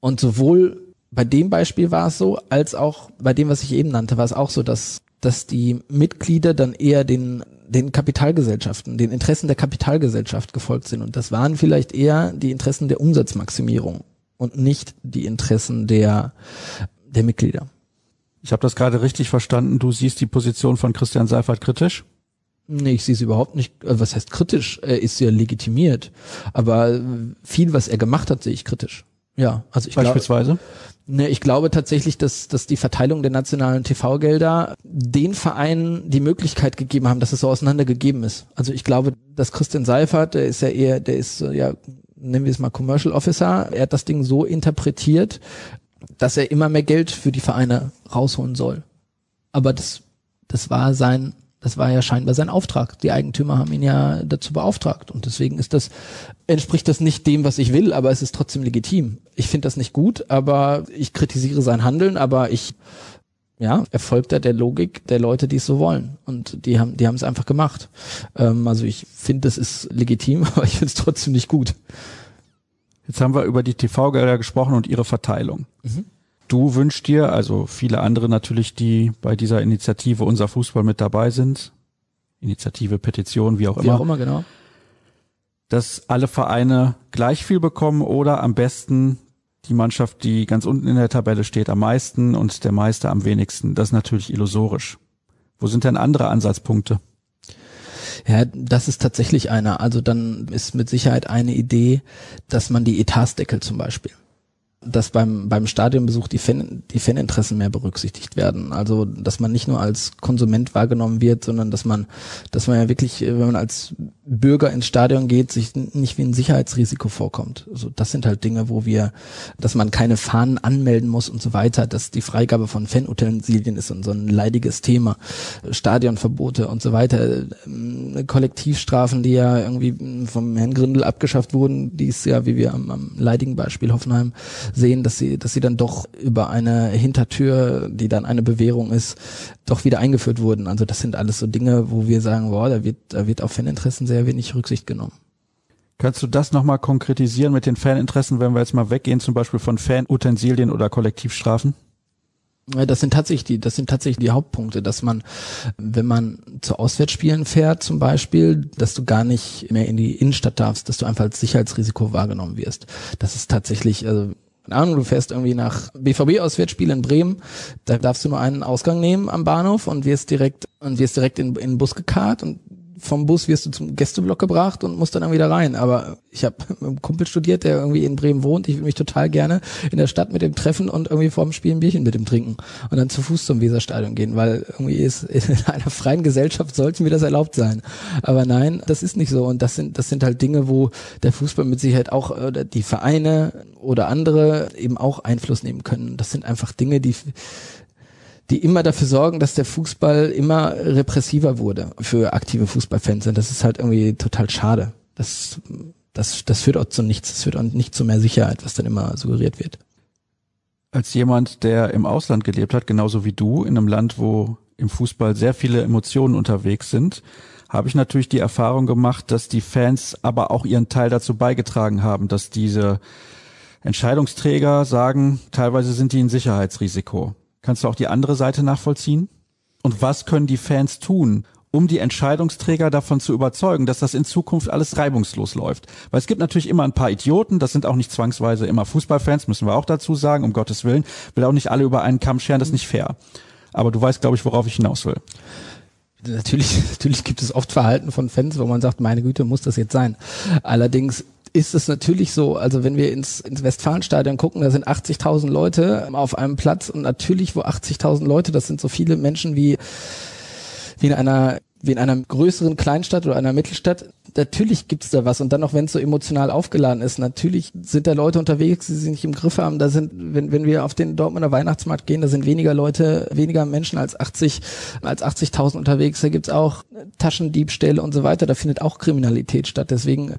Und sowohl bei dem Beispiel war es so, als auch bei dem, was ich eben nannte, war es auch so, dass dass die Mitglieder dann eher den den Kapitalgesellschaften, den Interessen der Kapitalgesellschaft gefolgt sind. Und das waren vielleicht eher die Interessen der Umsatzmaximierung und nicht die Interessen der, der Mitglieder. Ich habe das gerade richtig verstanden. Du siehst die Position von Christian Seifert kritisch? Nee, ich sehe es überhaupt nicht. Äh, was heißt kritisch? Er ist ja legitimiert. Aber viel, was er gemacht hat, sehe ich kritisch. Ja, also ich Beispielsweise? Glaub, Ne, ich glaube tatsächlich, dass, dass die Verteilung der nationalen TV-Gelder den Vereinen die Möglichkeit gegeben haben, dass es so auseinandergegeben ist. Also ich glaube, dass Christian Seifert, der ist ja eher, der ist ja, nennen wir es mal Commercial Officer, er hat das Ding so interpretiert, dass er immer mehr Geld für die Vereine rausholen soll. Aber das, das war sein das war ja scheinbar sein Auftrag. Die Eigentümer haben ihn ja dazu beauftragt. Und deswegen ist das, entspricht das nicht dem, was ich will, aber es ist trotzdem legitim. Ich finde das nicht gut, aber ich kritisiere sein Handeln, aber ich, ja, er folgt da der Logik der Leute, die es so wollen. Und die haben, die haben es einfach gemacht. Ähm, also ich finde, das ist legitim, aber ich finde es trotzdem nicht gut. Jetzt haben wir über die TV-Gelder gesprochen und ihre Verteilung. Mhm. Du wünschst dir, also viele andere natürlich, die bei dieser Initiative Unser Fußball mit dabei sind, Initiative, Petition, wie auch immer. Wie auch immer, genau. Dass alle Vereine gleich viel bekommen oder am besten die Mannschaft, die ganz unten in der Tabelle steht, am meisten und der Meister am wenigsten. Das ist natürlich illusorisch. Wo sind denn andere Ansatzpunkte? Ja, das ist tatsächlich einer. Also dann ist mit Sicherheit eine Idee, dass man die Etats deckelt zum Beispiel dass beim, beim Stadionbesuch die, Fan, die Faninteressen mehr berücksichtigt werden. Also, dass man nicht nur als Konsument wahrgenommen wird, sondern dass man, dass man ja wirklich, wenn man als Bürger ins Stadion geht, sich nicht wie ein Sicherheitsrisiko vorkommt. Also, das sind halt Dinge, wo wir, dass man keine Fahnen anmelden muss und so weiter, dass die Freigabe von Fanutensilien ist und so ein leidiges Thema. Stadionverbote und so weiter, ähm, Kollektivstrafen, die ja irgendwie vom Herrn Grindel abgeschafft wurden, die ist ja, wie wir am, am leidigen Beispiel Hoffenheim sehen, dass sie, dass sie dann doch über eine Hintertür, die dann eine Bewährung ist, doch wieder eingeführt wurden. Also das sind alles so Dinge, wo wir sagen, boah, da wird, da wird auf Faninteressen sehr wenig Rücksicht genommen. Kannst du das nochmal konkretisieren mit den Faninteressen, wenn wir jetzt mal weggehen, zum Beispiel von Fanutensilien oder Kollektivstrafen? Das sind tatsächlich die, das sind tatsächlich die Hauptpunkte, dass man, wenn man zu Auswärtsspielen fährt zum Beispiel, dass du gar nicht mehr in die Innenstadt darfst, dass du einfach als Sicherheitsrisiko wahrgenommen wirst. Das ist tatsächlich, also keine Ahnung, du fährst irgendwie nach BVB-Auswärtsspiel in Bremen, da darfst du nur einen Ausgang nehmen am Bahnhof und wirst direkt und wirst direkt in, in den Bus gekarrt und vom Bus wirst du zum Gästeblock gebracht und musst dann, dann wieder rein. Aber ich habe mit einem Kumpel studiert, der irgendwie in Bremen wohnt. Ich würde mich total gerne in der Stadt mit dem treffen und irgendwie vor dem Spiel ein Bierchen mit dem trinken und dann zu Fuß zum Weserstadion gehen, weil irgendwie ist in einer freien Gesellschaft sollte mir das erlaubt sein. Aber nein, das ist nicht so und das sind das sind halt Dinge, wo der Fußball mit Sicherheit auch oder die Vereine oder andere eben auch Einfluss nehmen können. Das sind einfach Dinge, die die immer dafür sorgen, dass der Fußball immer repressiver wurde für aktive Fußballfans. Und das ist halt irgendwie total schade. Das, das, das führt auch zu nichts. Das führt auch nicht zu mehr Sicherheit, was dann immer suggeriert wird. Als jemand, der im Ausland gelebt hat, genauso wie du, in einem Land, wo im Fußball sehr viele Emotionen unterwegs sind, habe ich natürlich die Erfahrung gemacht, dass die Fans aber auch ihren Teil dazu beigetragen haben, dass diese Entscheidungsträger sagen, teilweise sind die ein Sicherheitsrisiko. Kannst du auch die andere Seite nachvollziehen? Und was können die Fans tun, um die Entscheidungsträger davon zu überzeugen, dass das in Zukunft alles reibungslos läuft. Weil es gibt natürlich immer ein paar Idioten, das sind auch nicht zwangsweise immer Fußballfans, müssen wir auch dazu sagen, um Gottes Willen. Will auch nicht alle über einen Kamm scheren, das ist nicht fair. Aber du weißt, glaube ich, worauf ich hinaus will. Natürlich, natürlich gibt es oft Verhalten von Fans, wo man sagt, meine Güte, muss das jetzt sein. Allerdings ist es natürlich so, also wenn wir ins, ins Westfalenstadion gucken, da sind 80.000 Leute auf einem Platz und natürlich, wo 80.000 Leute, das sind so viele Menschen wie, wie in einer wie in einer größeren Kleinstadt oder einer Mittelstadt, natürlich gibt's da was. Und dann noch, wenn es so emotional aufgeladen ist, natürlich sind da Leute unterwegs, die sie nicht im Griff haben. Da sind, wenn, wenn wir auf den Dortmunder Weihnachtsmarkt gehen, da sind weniger Leute, weniger Menschen als 80, als 80.000 unterwegs. Da gibt's auch Taschendiebstähle und so weiter. Da findet auch Kriminalität statt. Deswegen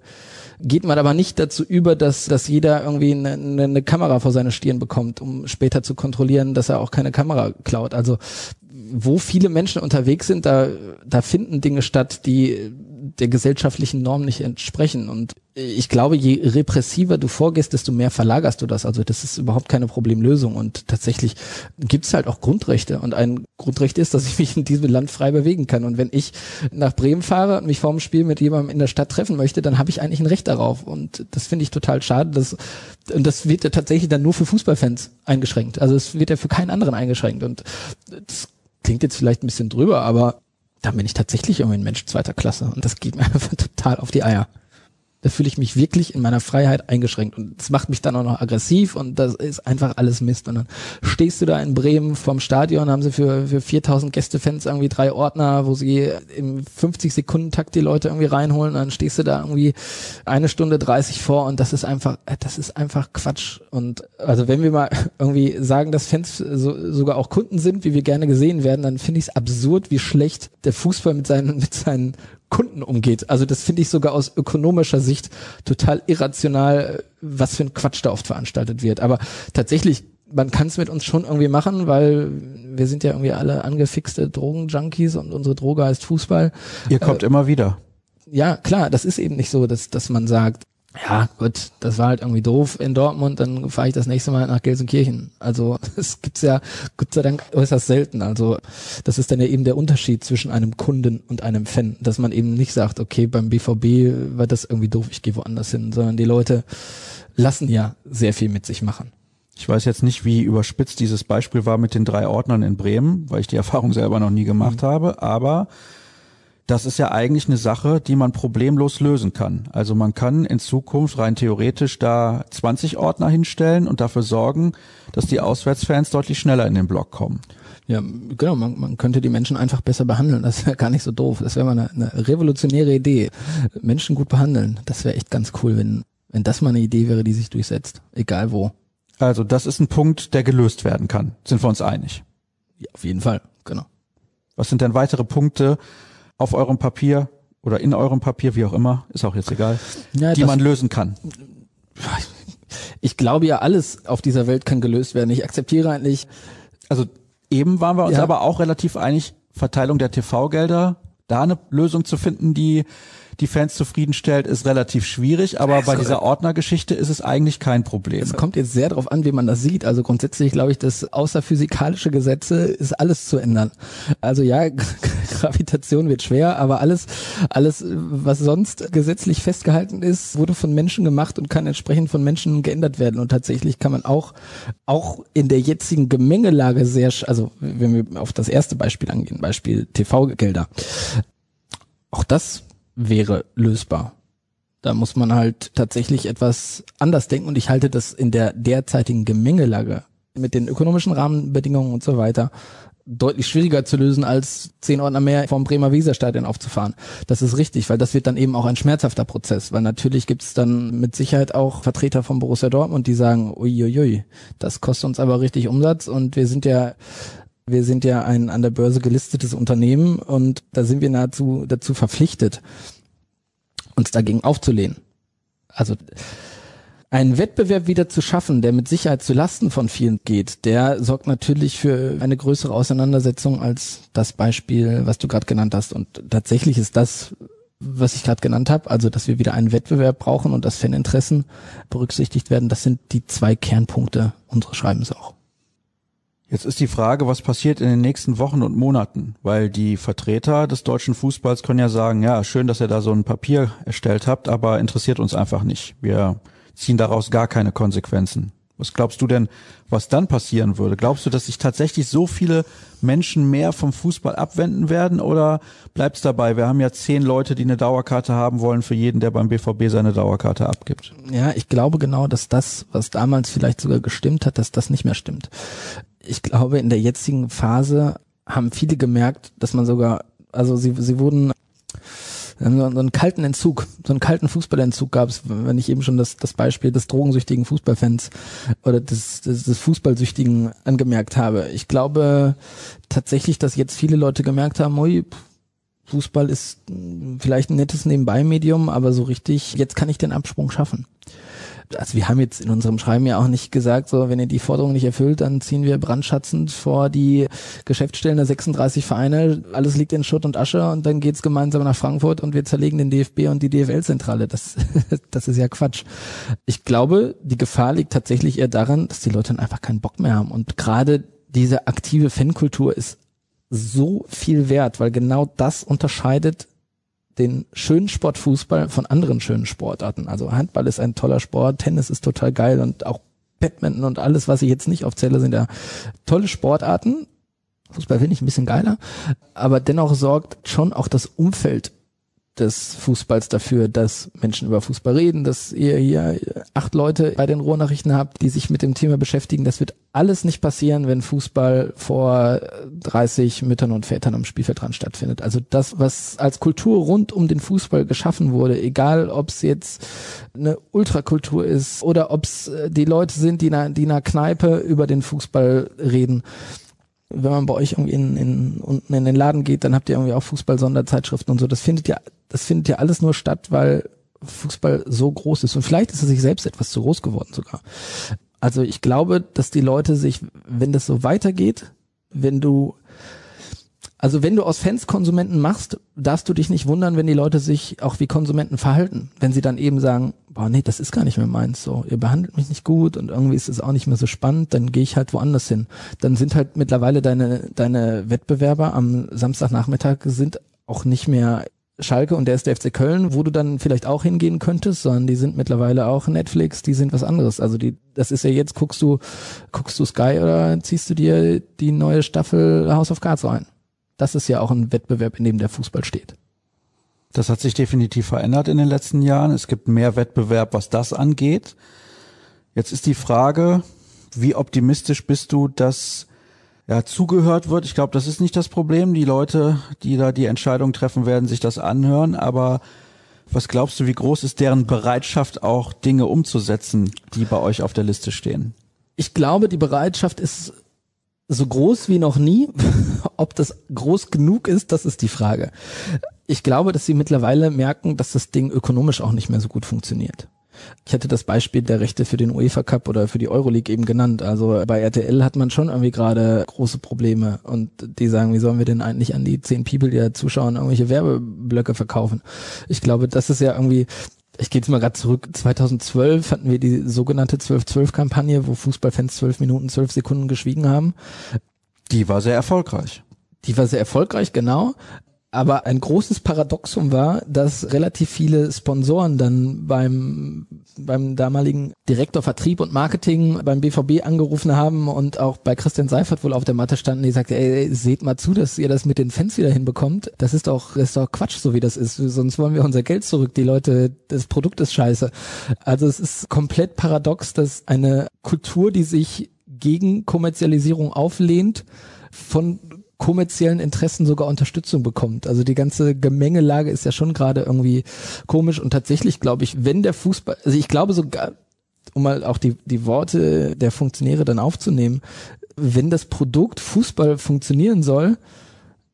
geht man aber nicht dazu über, dass, dass jeder irgendwie eine, eine Kamera vor seine Stirn bekommt, um später zu kontrollieren, dass er auch keine Kamera klaut. Also wo viele Menschen unterwegs sind, da, da finden Dinge statt, die der gesellschaftlichen Norm nicht entsprechen. Und ich glaube, je repressiver du vorgehst, desto mehr verlagerst du das. Also das ist überhaupt keine Problemlösung. Und tatsächlich gibt's halt auch Grundrechte. Und ein Grundrecht ist, dass ich mich in diesem Land frei bewegen kann. Und wenn ich nach Bremen fahre und mich vorm Spiel mit jemandem in der Stadt treffen möchte, dann habe ich eigentlich ein Recht darauf. Und das finde ich total schade. Dass, und das wird ja tatsächlich dann nur für Fußballfans eingeschränkt. Also es wird ja für keinen anderen eingeschränkt. Und das klingt jetzt vielleicht ein bisschen drüber, aber da bin ich tatsächlich irgendwie ein Mensch zweiter Klasse und das geht mir einfach total auf die Eier. Da fühle ich mich wirklich in meiner Freiheit eingeschränkt und das macht mich dann auch noch aggressiv und das ist einfach alles Mist. Und dann stehst du da in Bremen vorm Stadion, haben sie für, für 4000 Gästefans irgendwie drei Ordner, wo sie im 50 Sekunden Takt die Leute irgendwie reinholen, dann stehst du da irgendwie eine Stunde 30 vor und das ist einfach, das ist einfach Quatsch. Und also wenn wir mal irgendwie sagen, dass Fans so, sogar auch Kunden sind, wie wir gerne gesehen werden, dann finde ich es absurd, wie schlecht der Fußball mit seinen, mit seinen Kunden umgeht. Also das finde ich sogar aus ökonomischer Sicht total irrational, was für ein Quatsch da oft veranstaltet wird. Aber tatsächlich, man kann es mit uns schon irgendwie machen, weil wir sind ja irgendwie alle angefixte Drogenjunkies und unsere Droge heißt Fußball. Ihr kommt äh, immer wieder. Ja, klar, das ist eben nicht so, dass, dass man sagt, ja, gut, das war halt irgendwie doof in Dortmund, dann fahre ich das nächste Mal nach Gelsenkirchen. Also das gibt's ja Gott sei Dank äußerst selten. Also das ist dann ja eben der Unterschied zwischen einem Kunden und einem Fan, dass man eben nicht sagt, okay, beim BVB war das irgendwie doof, ich gehe woanders hin, sondern die Leute lassen ja sehr viel mit sich machen. Ich weiß jetzt nicht, wie überspitzt dieses Beispiel war mit den drei Ordnern in Bremen, weil ich die Erfahrung selber noch nie gemacht mhm. habe, aber das ist ja eigentlich eine Sache, die man problemlos lösen kann. Also man kann in Zukunft rein theoretisch da 20 Ordner hinstellen und dafür sorgen, dass die Auswärtsfans deutlich schneller in den Block kommen. Ja, genau, man, man könnte die Menschen einfach besser behandeln. Das wäre gar nicht so doof. Das wäre mal eine, eine revolutionäre Idee. Menschen gut behandeln. Das wäre echt ganz cool, wenn, wenn das mal eine Idee wäre, die sich durchsetzt. Egal wo. Also das ist ein Punkt, der gelöst werden kann. Sind wir uns einig? Ja, auf jeden Fall, genau. Was sind denn weitere Punkte, auf eurem Papier oder in eurem Papier, wie auch immer, ist auch jetzt egal, ja, die man lösen kann? Ich glaube ja, alles auf dieser Welt kann gelöst werden. Ich akzeptiere eigentlich. Also eben waren wir uns ja. aber auch relativ einig, Verteilung der TV-Gelder, da eine Lösung zu finden, die die Fans zufriedenstellt, ist relativ schwierig, aber bei dieser Ordnergeschichte ist es eigentlich kein Problem. Es kommt jetzt sehr darauf an, wie man das sieht. Also grundsätzlich glaube ich, dass außer physikalische Gesetze ist alles zu ändern. Also ja, Gravitation wird schwer, aber alles, alles, was sonst gesetzlich festgehalten ist, wurde von Menschen gemacht und kann entsprechend von Menschen geändert werden. Und tatsächlich kann man auch, auch in der jetzigen Gemengelage sehr, also wenn wir auf das erste Beispiel angehen, Beispiel TV-Gelder, auch das wäre lösbar. Da muss man halt tatsächlich etwas anders denken und ich halte das in der derzeitigen Gemengelage mit den ökonomischen Rahmenbedingungen und so weiter deutlich schwieriger zu lösen, als zehn Ordner mehr vom Bremer Weserstadion aufzufahren. Das ist richtig, weil das wird dann eben auch ein schmerzhafter Prozess, weil natürlich gibt es dann mit Sicherheit auch Vertreter von Borussia Dortmund, die sagen, uiuiui, das kostet uns aber richtig Umsatz und wir sind ja wir sind ja ein an der Börse gelistetes Unternehmen und da sind wir nahezu dazu verpflichtet, uns dagegen aufzulehnen. Also einen Wettbewerb wieder zu schaffen, der mit Sicherheit zu Lasten von vielen geht, der sorgt natürlich für eine größere Auseinandersetzung als das Beispiel, was du gerade genannt hast. Und tatsächlich ist das, was ich gerade genannt habe, also dass wir wieder einen Wettbewerb brauchen und dass Faninteressen berücksichtigt werden, das sind die zwei Kernpunkte unseres Schreibens auch. Jetzt ist die Frage, was passiert in den nächsten Wochen und Monaten, weil die Vertreter des deutschen Fußballs können ja sagen, ja, schön, dass ihr da so ein Papier erstellt habt, aber interessiert uns einfach nicht. Wir ziehen daraus gar keine Konsequenzen. Was glaubst du denn, was dann passieren würde? Glaubst du, dass sich tatsächlich so viele Menschen mehr vom Fußball abwenden werden oder bleibt's dabei? Wir haben ja zehn Leute, die eine Dauerkarte haben wollen für jeden, der beim BVB seine Dauerkarte abgibt. Ja, ich glaube genau, dass das, was damals vielleicht sogar gestimmt hat, dass das nicht mehr stimmt ich glaube, in der jetzigen Phase haben viele gemerkt, dass man sogar Also sie, sie wurden so einen kalten Entzug, so einen kalten Fußballentzug gab es, wenn ich eben schon das, das Beispiel des drogensüchtigen Fußballfans oder des, des, des Fußballsüchtigen angemerkt habe. Ich glaube tatsächlich, dass jetzt viele Leute gemerkt haben, ui, Fußball ist vielleicht ein nettes Nebenbei-Medium, aber so richtig, jetzt kann ich den Absprung schaffen also wir haben jetzt in unserem Schreiben ja auch nicht gesagt, so wenn ihr die Forderung nicht erfüllt, dann ziehen wir brandschatzend vor die Geschäftsstellen der 36 Vereine, alles liegt in Schutt und Asche und dann geht's gemeinsam nach Frankfurt und wir zerlegen den DFB und die DFL-Zentrale. Das, das ist ja Quatsch. Ich glaube, die Gefahr liegt tatsächlich eher daran, dass die Leute dann einfach keinen Bock mehr haben und gerade diese aktive Fankultur ist so viel wert, weil genau das unterscheidet den schönen Sport Fußball von anderen schönen Sportarten. Also Handball ist ein toller Sport, Tennis ist total geil und auch Badminton und alles, was ich jetzt nicht aufzähle, sind ja tolle Sportarten. Fußball finde ich ein bisschen geiler, aber dennoch sorgt schon auch das Umfeld des Fußballs dafür, dass Menschen über Fußball reden, dass ihr hier acht Leute bei den Ruhrnachrichten habt, die sich mit dem Thema beschäftigen. Das wird alles nicht passieren, wenn Fußball vor 30 Müttern und Vätern am Spielfeldrand stattfindet. Also das, was als Kultur rund um den Fußball geschaffen wurde, egal ob es jetzt eine Ultrakultur ist oder ob es äh, die Leute sind, die in einer, die in einer Kneipe über den Fußball reden, wenn man bei euch irgendwie in, in, unten in den Laden geht, dann habt ihr irgendwie auch Fußball-Sonderzeitschriften und so. Das findet ja, das findet ja alles nur statt, weil Fußball so groß ist. Und vielleicht ist er sich selbst etwas zu groß geworden sogar. Also ich glaube, dass die Leute sich, wenn das so weitergeht, wenn du also wenn du aus Fans Konsumenten machst, darfst du dich nicht wundern, wenn die Leute sich auch wie Konsumenten verhalten. Wenn sie dann eben sagen, boah, nee, das ist gar nicht mehr meins, so, ihr behandelt mich nicht gut und irgendwie ist es auch nicht mehr so spannend, dann gehe ich halt woanders hin. Dann sind halt mittlerweile deine, deine Wettbewerber am Samstagnachmittag sind auch nicht mehr Schalke und der ist der FC Köln, wo du dann vielleicht auch hingehen könntest, sondern die sind mittlerweile auch Netflix, die sind was anderes. Also die, das ist ja jetzt, guckst du, guckst du Sky oder ziehst du dir die neue Staffel House of Cards rein? Das ist ja auch ein Wettbewerb, in dem der Fußball steht. Das hat sich definitiv verändert in den letzten Jahren. Es gibt mehr Wettbewerb, was das angeht. Jetzt ist die Frage, wie optimistisch bist du, dass ja, zugehört wird? Ich glaube, das ist nicht das Problem. Die Leute, die da die Entscheidung treffen, werden sich das anhören. Aber was glaubst du, wie groß ist deren Bereitschaft, auch Dinge umzusetzen, die bei euch auf der Liste stehen? Ich glaube, die Bereitschaft ist so groß wie noch nie. Ob das groß genug ist, das ist die Frage. Ich glaube, dass sie mittlerweile merken, dass das Ding ökonomisch auch nicht mehr so gut funktioniert. Ich hatte das Beispiel der Rechte für den UEFA Cup oder für die Euroleague eben genannt. Also bei RTL hat man schon irgendwie gerade große Probleme und die sagen, wie sollen wir denn eigentlich an die zehn People, die da zuschauen, irgendwelche Werbeblöcke verkaufen? Ich glaube, das ist ja irgendwie, ich gehe jetzt mal gerade zurück, 2012 hatten wir die sogenannte 12-12-Kampagne, wo Fußballfans zwölf Minuten, zwölf Sekunden geschwiegen haben. Die war sehr erfolgreich. Die war sehr erfolgreich, genau. Aber ein großes Paradoxum war, dass relativ viele Sponsoren dann beim, beim damaligen Direktor Vertrieb und Marketing beim BVB angerufen haben und auch bei Christian Seifert wohl auf der Matte standen, die sagte, ey, seht mal zu, dass ihr das mit den Fans wieder hinbekommt. Das ist doch, das ist doch Quatsch, so wie das ist. Sonst wollen wir unser Geld zurück. Die Leute, das Produkt ist scheiße. Also es ist komplett paradox, dass eine Kultur, die sich gegen Kommerzialisierung auflehnt, von kommerziellen Interessen sogar Unterstützung bekommt. Also die ganze Gemengelage ist ja schon gerade irgendwie komisch und tatsächlich glaube ich, wenn der Fußball, also ich glaube sogar, um mal auch die, die Worte der Funktionäre dann aufzunehmen, wenn das Produkt Fußball funktionieren soll,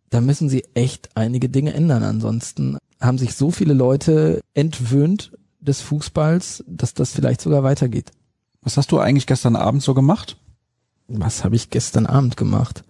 dann müssen sie echt einige Dinge ändern. Ansonsten haben sich so viele Leute entwöhnt des Fußballs, dass das vielleicht sogar weitergeht. Was hast du eigentlich gestern Abend so gemacht? Was habe ich gestern Abend gemacht?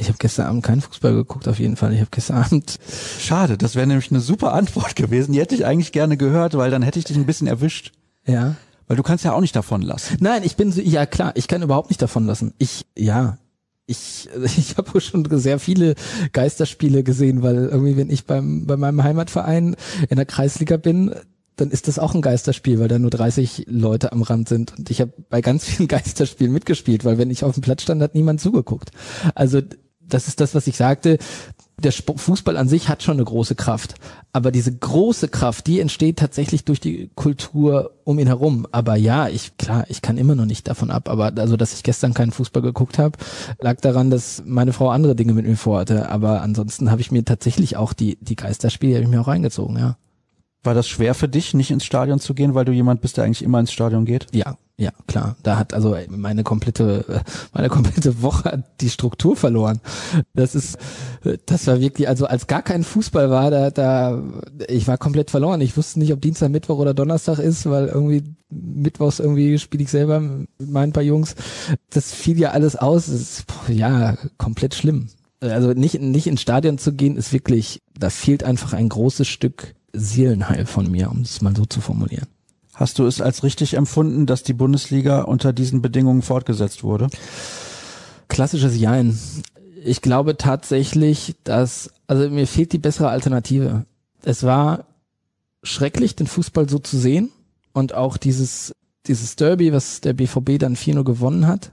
Ich habe gestern Abend keinen Fußball geguckt, auf jeden Fall. Ich habe gestern Abend. Schade, das wäre nämlich eine super Antwort gewesen. Die hätte ich eigentlich gerne gehört, weil dann hätte ich dich ein bisschen erwischt. Ja. Weil du kannst ja auch nicht davon lassen. Nein, ich bin so, ja klar, ich kann überhaupt nicht davon lassen. Ich, ja, ich, ich habe schon sehr viele Geisterspiele gesehen, weil irgendwie, wenn ich beim, bei meinem Heimatverein in der Kreisliga bin, dann ist das auch ein Geisterspiel, weil da nur 30 Leute am Rand sind. Und ich habe bei ganz vielen Geisterspielen mitgespielt, weil wenn ich auf dem Platz stand, hat niemand zugeguckt. Also das ist das, was ich sagte. der Fußball an sich hat schon eine große Kraft. Aber diese große Kraft, die entsteht tatsächlich durch die Kultur um ihn herum. Aber ja, ich, klar, ich kann immer noch nicht davon ab. Aber also, dass ich gestern keinen Fußball geguckt habe, lag daran, dass meine Frau andere Dinge mit mir vorhatte. Aber ansonsten habe ich mir tatsächlich auch die, die Geisterspiele, habe ich mir auch reingezogen, ja. War das schwer für dich, nicht ins Stadion zu gehen, weil du jemand bist, der eigentlich immer ins Stadion geht? Ja, ja, klar. Da hat also meine komplette, meine komplette Woche die Struktur verloren. Das ist, das war wirklich, also als gar kein Fußball war, da, da, ich war komplett verloren. Ich wusste nicht, ob Dienstag, Mittwoch oder Donnerstag ist, weil irgendwie Mittwochs irgendwie spiele ich selber mit meinen paar Jungs. Das fiel ja alles aus. Ist, ja, komplett schlimm. Also nicht, nicht ins Stadion zu gehen, ist wirklich, da fehlt einfach ein großes Stück Seelenheil von mir, um es mal so zu formulieren. Hast du es als richtig empfunden, dass die Bundesliga unter diesen Bedingungen fortgesetzt wurde? Klassisches Jein. Ich glaube tatsächlich, dass, also mir fehlt die bessere Alternative. Es war schrecklich, den Fußball so zu sehen und auch dieses, dieses Derby, was der BVB dann 4-0 gewonnen hat,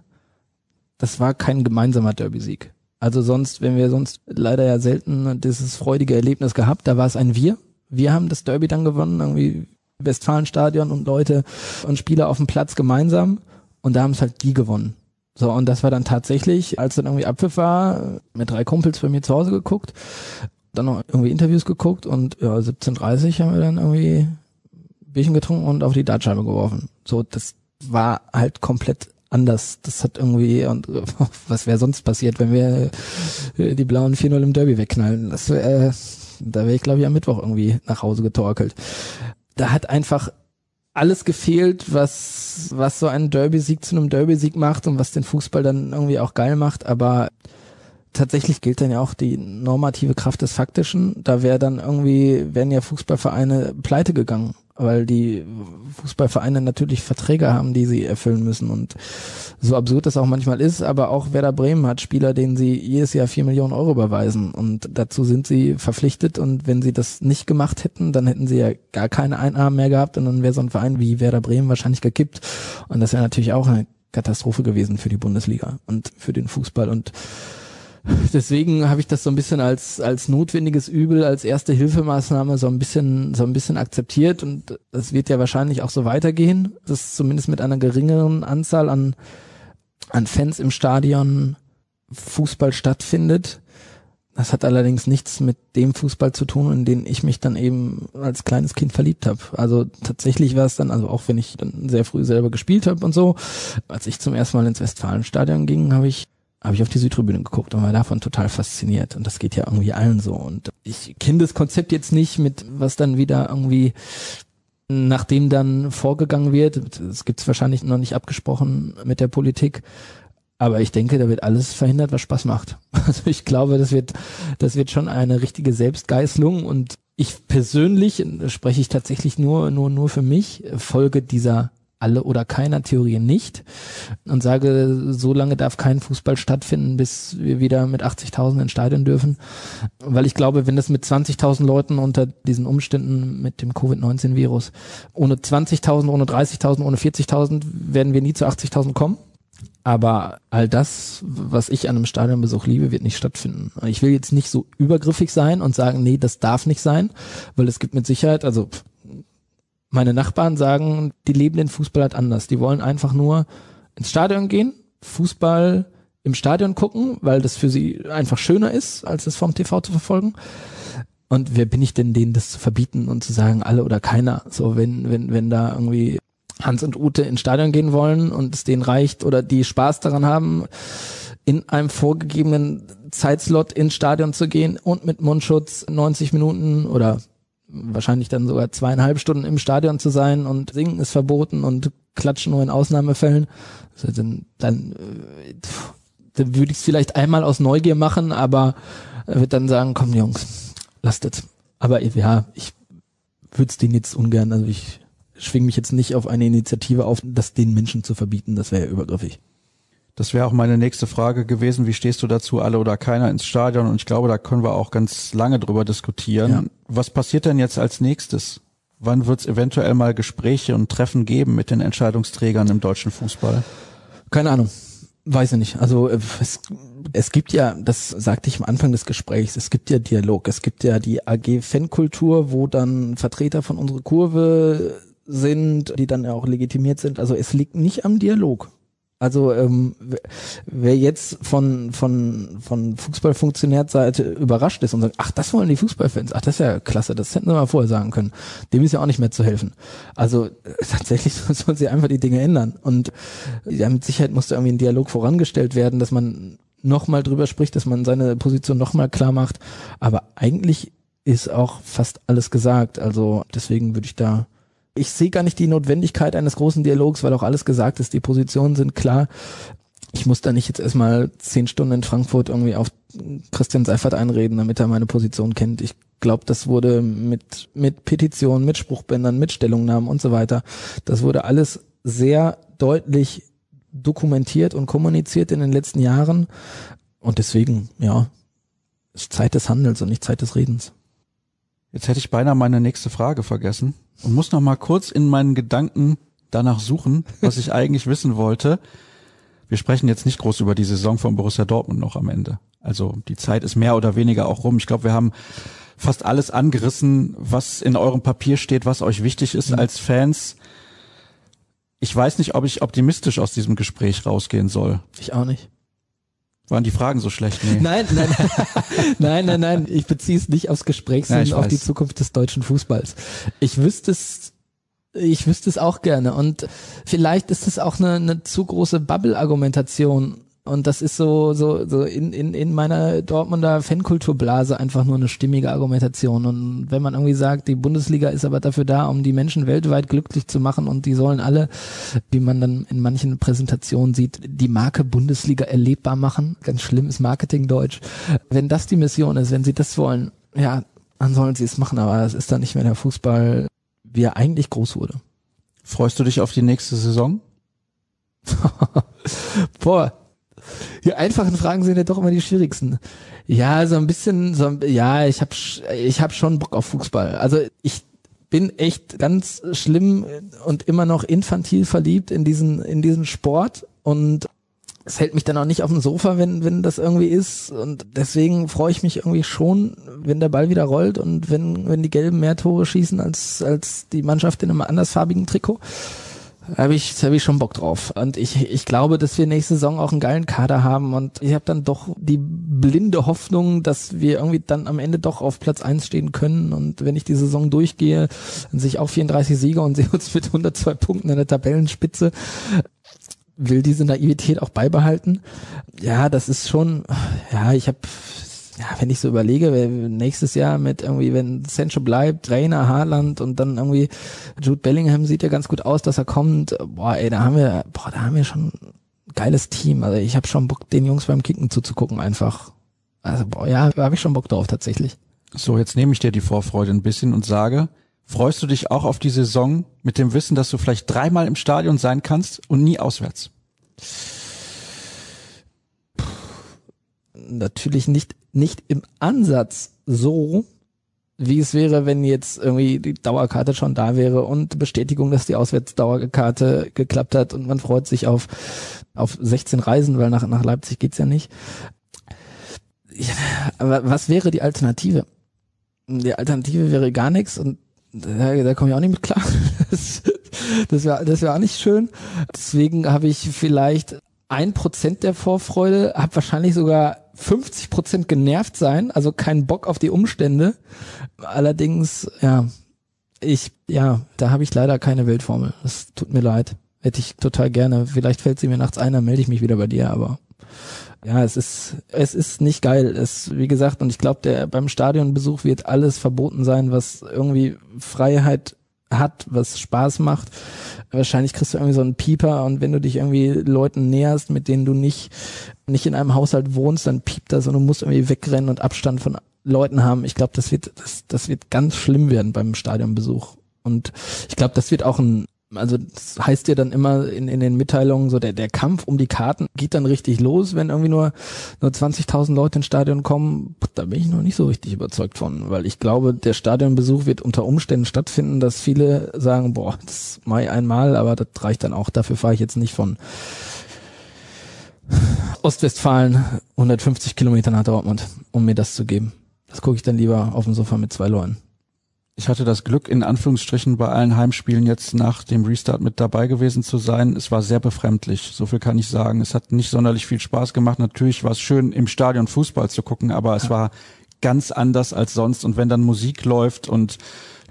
das war kein gemeinsamer Derby-Sieg. Also sonst, wenn wir sonst leider ja selten dieses freudige Erlebnis gehabt, da war es ein Wir, wir haben das Derby dann gewonnen, irgendwie Westfalenstadion und Leute und Spieler auf dem Platz gemeinsam und da haben es halt die gewonnen. So, und das war dann tatsächlich, als dann irgendwie Abpfiff war, mit drei Kumpels bei mir zu Hause geguckt, dann noch irgendwie Interviews geguckt und ja, 17.30 haben wir dann irgendwie Bierchen getrunken und auf die Dartscheibe geworfen. So, das war halt komplett anders. Das hat irgendwie, und was wäre sonst passiert, wenn wir die blauen 4-0 im Derby wegknallen? Das wäre, da wäre ich, glaube ich, am Mittwoch irgendwie nach Hause getorkelt. Da hat einfach alles gefehlt, was, was so einen Derby-Sieg zu einem Derby-Sieg macht und was den Fußball dann irgendwie auch geil macht, aber tatsächlich gilt dann ja auch die normative Kraft des Faktischen. Da wäre dann irgendwie, wären ja Fußballvereine pleite gegangen weil die Fußballvereine natürlich Verträge haben, die sie erfüllen müssen. Und so absurd das auch manchmal ist, aber auch Werder Bremen hat Spieler, denen sie jedes Jahr vier Millionen Euro überweisen. Und dazu sind sie verpflichtet. Und wenn sie das nicht gemacht hätten, dann hätten sie ja gar keine Einnahmen mehr gehabt. Und dann wäre so ein Verein wie Werder Bremen wahrscheinlich gekippt. Und das wäre natürlich auch eine Katastrophe gewesen für die Bundesliga und für den Fußball. Und deswegen habe ich das so ein bisschen als als notwendiges Übel, als erste Hilfemaßnahme so ein bisschen so ein bisschen akzeptiert und es wird ja wahrscheinlich auch so weitergehen, dass zumindest mit einer geringeren Anzahl an an Fans im Stadion Fußball stattfindet. Das hat allerdings nichts mit dem Fußball zu tun, in den ich mich dann eben als kleines Kind verliebt habe. Also tatsächlich war es dann, also auch wenn ich dann sehr früh selber gespielt habe und so, als ich zum ersten Mal ins Westfalenstadion ging, habe ich habe ich auf die Südtribüne geguckt und war davon total fasziniert. Und das geht ja irgendwie allen so. Und ich kenne das Konzept jetzt nicht mit, was dann wieder irgendwie nachdem dann vorgegangen wird. Es gibt es wahrscheinlich noch nicht abgesprochen mit der Politik. Aber ich denke, da wird alles verhindert, was Spaß macht. Also ich glaube, das wird, das wird schon eine richtige Selbstgeißlung und ich persönlich, spreche ich tatsächlich nur, nur, nur für mich, folge dieser alle oder keiner Theorie nicht und sage, so lange darf kein Fußball stattfinden, bis wir wieder mit 80.000 ins Stadion dürfen. Weil ich glaube, wenn das mit 20.000 Leuten unter diesen Umständen mit dem Covid-19-Virus, ohne 20.000, ohne 30.000, ohne 40.000 werden wir nie zu 80.000 kommen. Aber all das, was ich an einem Stadionbesuch liebe, wird nicht stattfinden. Ich will jetzt nicht so übergriffig sein und sagen, nee, das darf nicht sein, weil es gibt mit Sicherheit, also meine Nachbarn sagen, die leben den Fußball halt anders. Die wollen einfach nur ins Stadion gehen, Fußball im Stadion gucken, weil das für sie einfach schöner ist, als es vom TV zu verfolgen. Und wer bin ich denn, denen das zu verbieten und zu sagen, alle oder keiner? So, wenn, wenn, wenn da irgendwie Hans und Ute ins Stadion gehen wollen und es denen reicht oder die Spaß daran haben, in einem vorgegebenen Zeitslot ins Stadion zu gehen und mit Mundschutz 90 Minuten oder wahrscheinlich dann sogar zweieinhalb Stunden im Stadion zu sein und singen ist verboten und klatschen nur in Ausnahmefällen. Also dann, dann, äh, dann würde ich es vielleicht einmal aus Neugier machen, aber würde dann sagen, komm Jungs, lasst es. Aber ja, ich würde es denen jetzt ungern, also ich schwing mich jetzt nicht auf eine Initiative auf, das den Menschen zu verbieten, das wäre ja übergriffig. Das wäre auch meine nächste Frage gewesen. Wie stehst du dazu, alle oder keiner ins Stadion? Und ich glaube, da können wir auch ganz lange drüber diskutieren. Ja. Was passiert denn jetzt als nächstes? Wann wird es eventuell mal Gespräche und Treffen geben mit den Entscheidungsträgern im deutschen Fußball? Keine Ahnung. Weiß ich nicht. Also äh, es, es gibt ja, das sagte ich am Anfang des Gesprächs, es gibt ja Dialog, es gibt ja die AG Fankultur, wo dann Vertreter von unserer Kurve sind, die dann ja auch legitimiert sind. Also es liegt nicht am Dialog. Also ähm, wer jetzt von von von Fußballfunktionärseite überrascht ist und sagt, ach, das wollen die Fußballfans, ach, das ist ja klasse, das hätten sie mal vorher sagen können. Dem ist ja auch nicht mehr zu helfen. Also äh, tatsächlich sollen sie einfach die Dinge ändern. Und ja, mit Sicherheit muss da irgendwie ein Dialog vorangestellt werden, dass man nochmal drüber spricht, dass man seine Position nochmal klar macht. Aber eigentlich ist auch fast alles gesagt. Also deswegen würde ich da ich sehe gar nicht die Notwendigkeit eines großen Dialogs, weil auch alles gesagt ist, die Positionen sind klar. Ich muss da nicht jetzt erstmal zehn Stunden in Frankfurt irgendwie auf Christian Seifert einreden, damit er meine Position kennt. Ich glaube, das wurde mit, mit Petitionen, mit Spruchbändern, mit Stellungnahmen und so weiter. Das wurde alles sehr deutlich dokumentiert und kommuniziert in den letzten Jahren. Und deswegen, ja, ist Zeit des Handels und nicht Zeit des Redens. Jetzt hätte ich beinahe meine nächste Frage vergessen und muss noch mal kurz in meinen Gedanken danach suchen, was ich eigentlich wissen wollte. Wir sprechen jetzt nicht groß über die Saison von Borussia Dortmund noch am Ende. Also die Zeit ist mehr oder weniger auch rum. Ich glaube, wir haben fast alles angerissen, was in eurem Papier steht, was euch wichtig ist mhm. als Fans. Ich weiß nicht, ob ich optimistisch aus diesem Gespräch rausgehen soll. Ich auch nicht. Waren die Fragen so schlecht? Nee. Nein, nein, nein, nein, nein. Ich beziehe es nicht aufs Gespräch, sondern ja, auf die Zukunft des deutschen Fußballs. Ich wüsste es, ich wüsste es auch gerne. Und vielleicht ist es auch eine, eine zu große Bubble-Argumentation und das ist so, so, so in, in, in meiner Dortmunder Fankulturblase einfach nur eine stimmige Argumentation. Und wenn man irgendwie sagt, die Bundesliga ist aber dafür da, um die Menschen weltweit glücklich zu machen und die sollen alle, wie man dann in manchen Präsentationen sieht, die Marke Bundesliga erlebbar machen. Ganz schlimm ist Marketingdeutsch. Wenn das die Mission ist, wenn sie das wollen, ja, dann sollen sie es machen, aber es ist dann nicht mehr der Fußball, wie er eigentlich groß wurde. Freust du dich auf die nächste Saison? Boah, die einfachen Fragen sind ja doch immer die schwierigsten. Ja, so ein bisschen, so, ja, ich habe ich hab schon Bock auf Fußball. Also ich bin echt ganz schlimm und immer noch infantil verliebt in diesen, in diesen Sport und es hält mich dann auch nicht auf dem Sofa, wenn, wenn das irgendwie ist. Und deswegen freue ich mich irgendwie schon, wenn der Ball wieder rollt und wenn, wenn die Gelben mehr Tore schießen als, als die Mannschaft in einem andersfarbigen Trikot habe ich, hab ich schon Bock drauf. Und ich, ich glaube, dass wir nächste Saison auch einen geilen Kader haben. Und ich habe dann doch die blinde Hoffnung, dass wir irgendwie dann am Ende doch auf Platz eins stehen können. Und wenn ich die Saison durchgehe, dann sehe ich auch 34 Siege und sehe uns mit 102 Punkten in der Tabellenspitze will diese Naivität auch beibehalten. Ja, das ist schon, ja, ich habe ja, wenn ich so überlege, nächstes Jahr mit irgendwie, wenn Sancho bleibt, Trainer, Haaland und dann irgendwie Jude Bellingham sieht ja ganz gut aus, dass er kommt. Boah, ey, da haben wir, boah, da haben wir schon ein geiles Team. Also ich habe schon Bock, den Jungs beim Kicken zuzugucken einfach. Also boah, ja, da habe ich schon Bock drauf tatsächlich. So, jetzt nehme ich dir die Vorfreude ein bisschen und sage, freust du dich auch auf die Saison mit dem Wissen, dass du vielleicht dreimal im Stadion sein kannst und nie auswärts? Natürlich nicht, nicht im Ansatz so, wie es wäre, wenn jetzt irgendwie die Dauerkarte schon da wäre und Bestätigung, dass die Auswärtsdauerkarte geklappt hat und man freut sich auf, auf 16 Reisen, weil nach, nach Leipzig geht's ja nicht. Ja, aber was wäre die Alternative? Die Alternative wäre gar nichts und da, da komme ich auch nicht mit klar. Das, das wäre das wär auch nicht schön. Deswegen habe ich vielleicht ein Prozent der Vorfreude, habe wahrscheinlich sogar 50 Prozent genervt sein, also keinen Bock auf die Umstände. Allerdings, ja, ich, ja, da habe ich leider keine Weltformel. Das tut mir leid. Hätte ich total gerne. Vielleicht fällt sie mir nachts ein, dann melde ich mich wieder bei dir, aber ja, es ist, es ist nicht geil. Es, wie gesagt, und ich glaube, der beim Stadionbesuch wird alles verboten sein, was irgendwie Freiheit hat, was Spaß macht. Wahrscheinlich kriegst du irgendwie so einen Pieper und wenn du dich irgendwie Leuten näherst, mit denen du nicht, nicht in einem Haushalt wohnst, dann piept das und du musst irgendwie wegrennen und Abstand von Leuten haben. Ich glaube, das wird, das, das wird ganz schlimm werden beim Stadionbesuch. Und ich glaube, das wird auch ein also das heißt ja dann immer in, in den Mitteilungen, so der, der Kampf um die Karten geht dann richtig los, wenn irgendwie nur, nur 20.000 Leute ins Stadion kommen. Da bin ich noch nicht so richtig überzeugt von, weil ich glaube, der Stadionbesuch wird unter Umständen stattfinden, dass viele sagen, boah, das mache ich einmal, aber das reicht dann auch. Dafür fahre ich jetzt nicht von Ostwestfalen, 150 Kilometer nach Dortmund, um mir das zu geben. Das gucke ich dann lieber auf dem Sofa mit zwei Leuten. Ich hatte das Glück, in Anführungsstrichen bei allen Heimspielen jetzt nach dem Restart mit dabei gewesen zu sein. Es war sehr befremdlich, so viel kann ich sagen. Es hat nicht sonderlich viel Spaß gemacht. Natürlich war es schön, im Stadion Fußball zu gucken, aber es war ganz anders als sonst. Und wenn dann Musik läuft und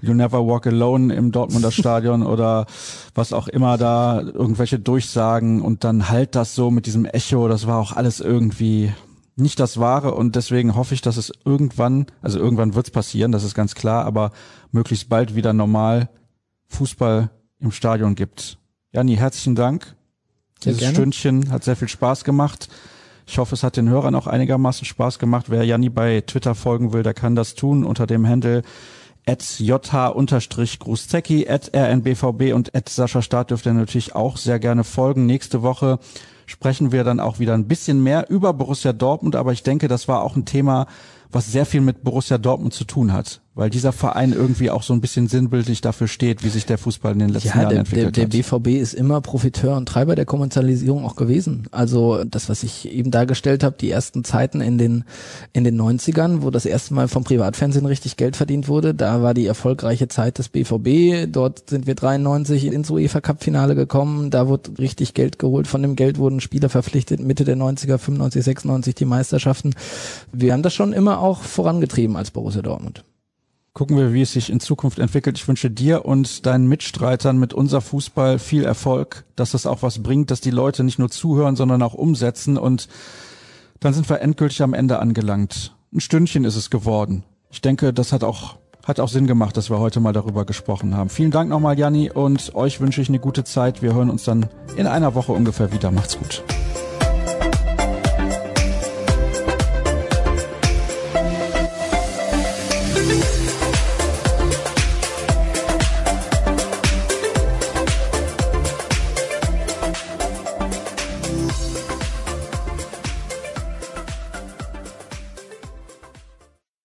You Never Walk Alone im Dortmunder Stadion oder was auch immer da, irgendwelche Durchsagen und dann halt das so mit diesem Echo, das war auch alles irgendwie nicht das Wahre und deswegen hoffe ich, dass es irgendwann, also irgendwann wird es passieren, das ist ganz klar, aber möglichst bald wieder normal Fußball im Stadion gibt. Jani, herzlichen Dank. Sehr Dieses gerne. Stündchen hat sehr viel Spaß gemacht. Ich hoffe, es hat den Hörern auch einigermaßen Spaß gemacht. Wer Janni bei Twitter folgen will, der kann das tun unter dem Handle at jh-gruszecki, at rnbvb und at Sascha Staat dürft ihr natürlich auch sehr gerne folgen. Nächste Woche sprechen wir dann auch wieder ein bisschen mehr über Borussia Dortmund, aber ich denke, das war auch ein Thema, was sehr viel mit Borussia Dortmund zu tun hat, weil dieser Verein irgendwie auch so ein bisschen sinnbildlich dafür steht, wie sich der Fußball in den letzten Ja, Jahren der, der, entwickelt der hat. BVB ist immer Profiteur und Treiber der Kommerzialisierung auch gewesen. Also das, was ich eben dargestellt habe, die ersten Zeiten in den in den 90ern, wo das erste Mal vom Privatfernsehen richtig Geld verdient wurde, da war die erfolgreiche Zeit des BVB. Dort sind wir 93 ins UEFA Cup Finale gekommen. Da wurde richtig Geld geholt. Von dem Geld wurden Spieler verpflichtet. Mitte der 90er, 95, 96 die Meisterschaften. Wir haben das schon immer auch vorangetrieben als Borussia Dortmund. Gucken wir, wie es sich in Zukunft entwickelt. Ich wünsche dir und deinen Mitstreitern mit unser Fußball viel Erfolg, dass das auch was bringt, dass die Leute nicht nur zuhören, sondern auch umsetzen. Und dann sind wir endgültig am Ende angelangt. Ein Stündchen ist es geworden. Ich denke, das hat auch, hat auch Sinn gemacht, dass wir heute mal darüber gesprochen haben. Vielen Dank nochmal, Janni, und euch wünsche ich eine gute Zeit. Wir hören uns dann in einer Woche ungefähr wieder. Macht's gut.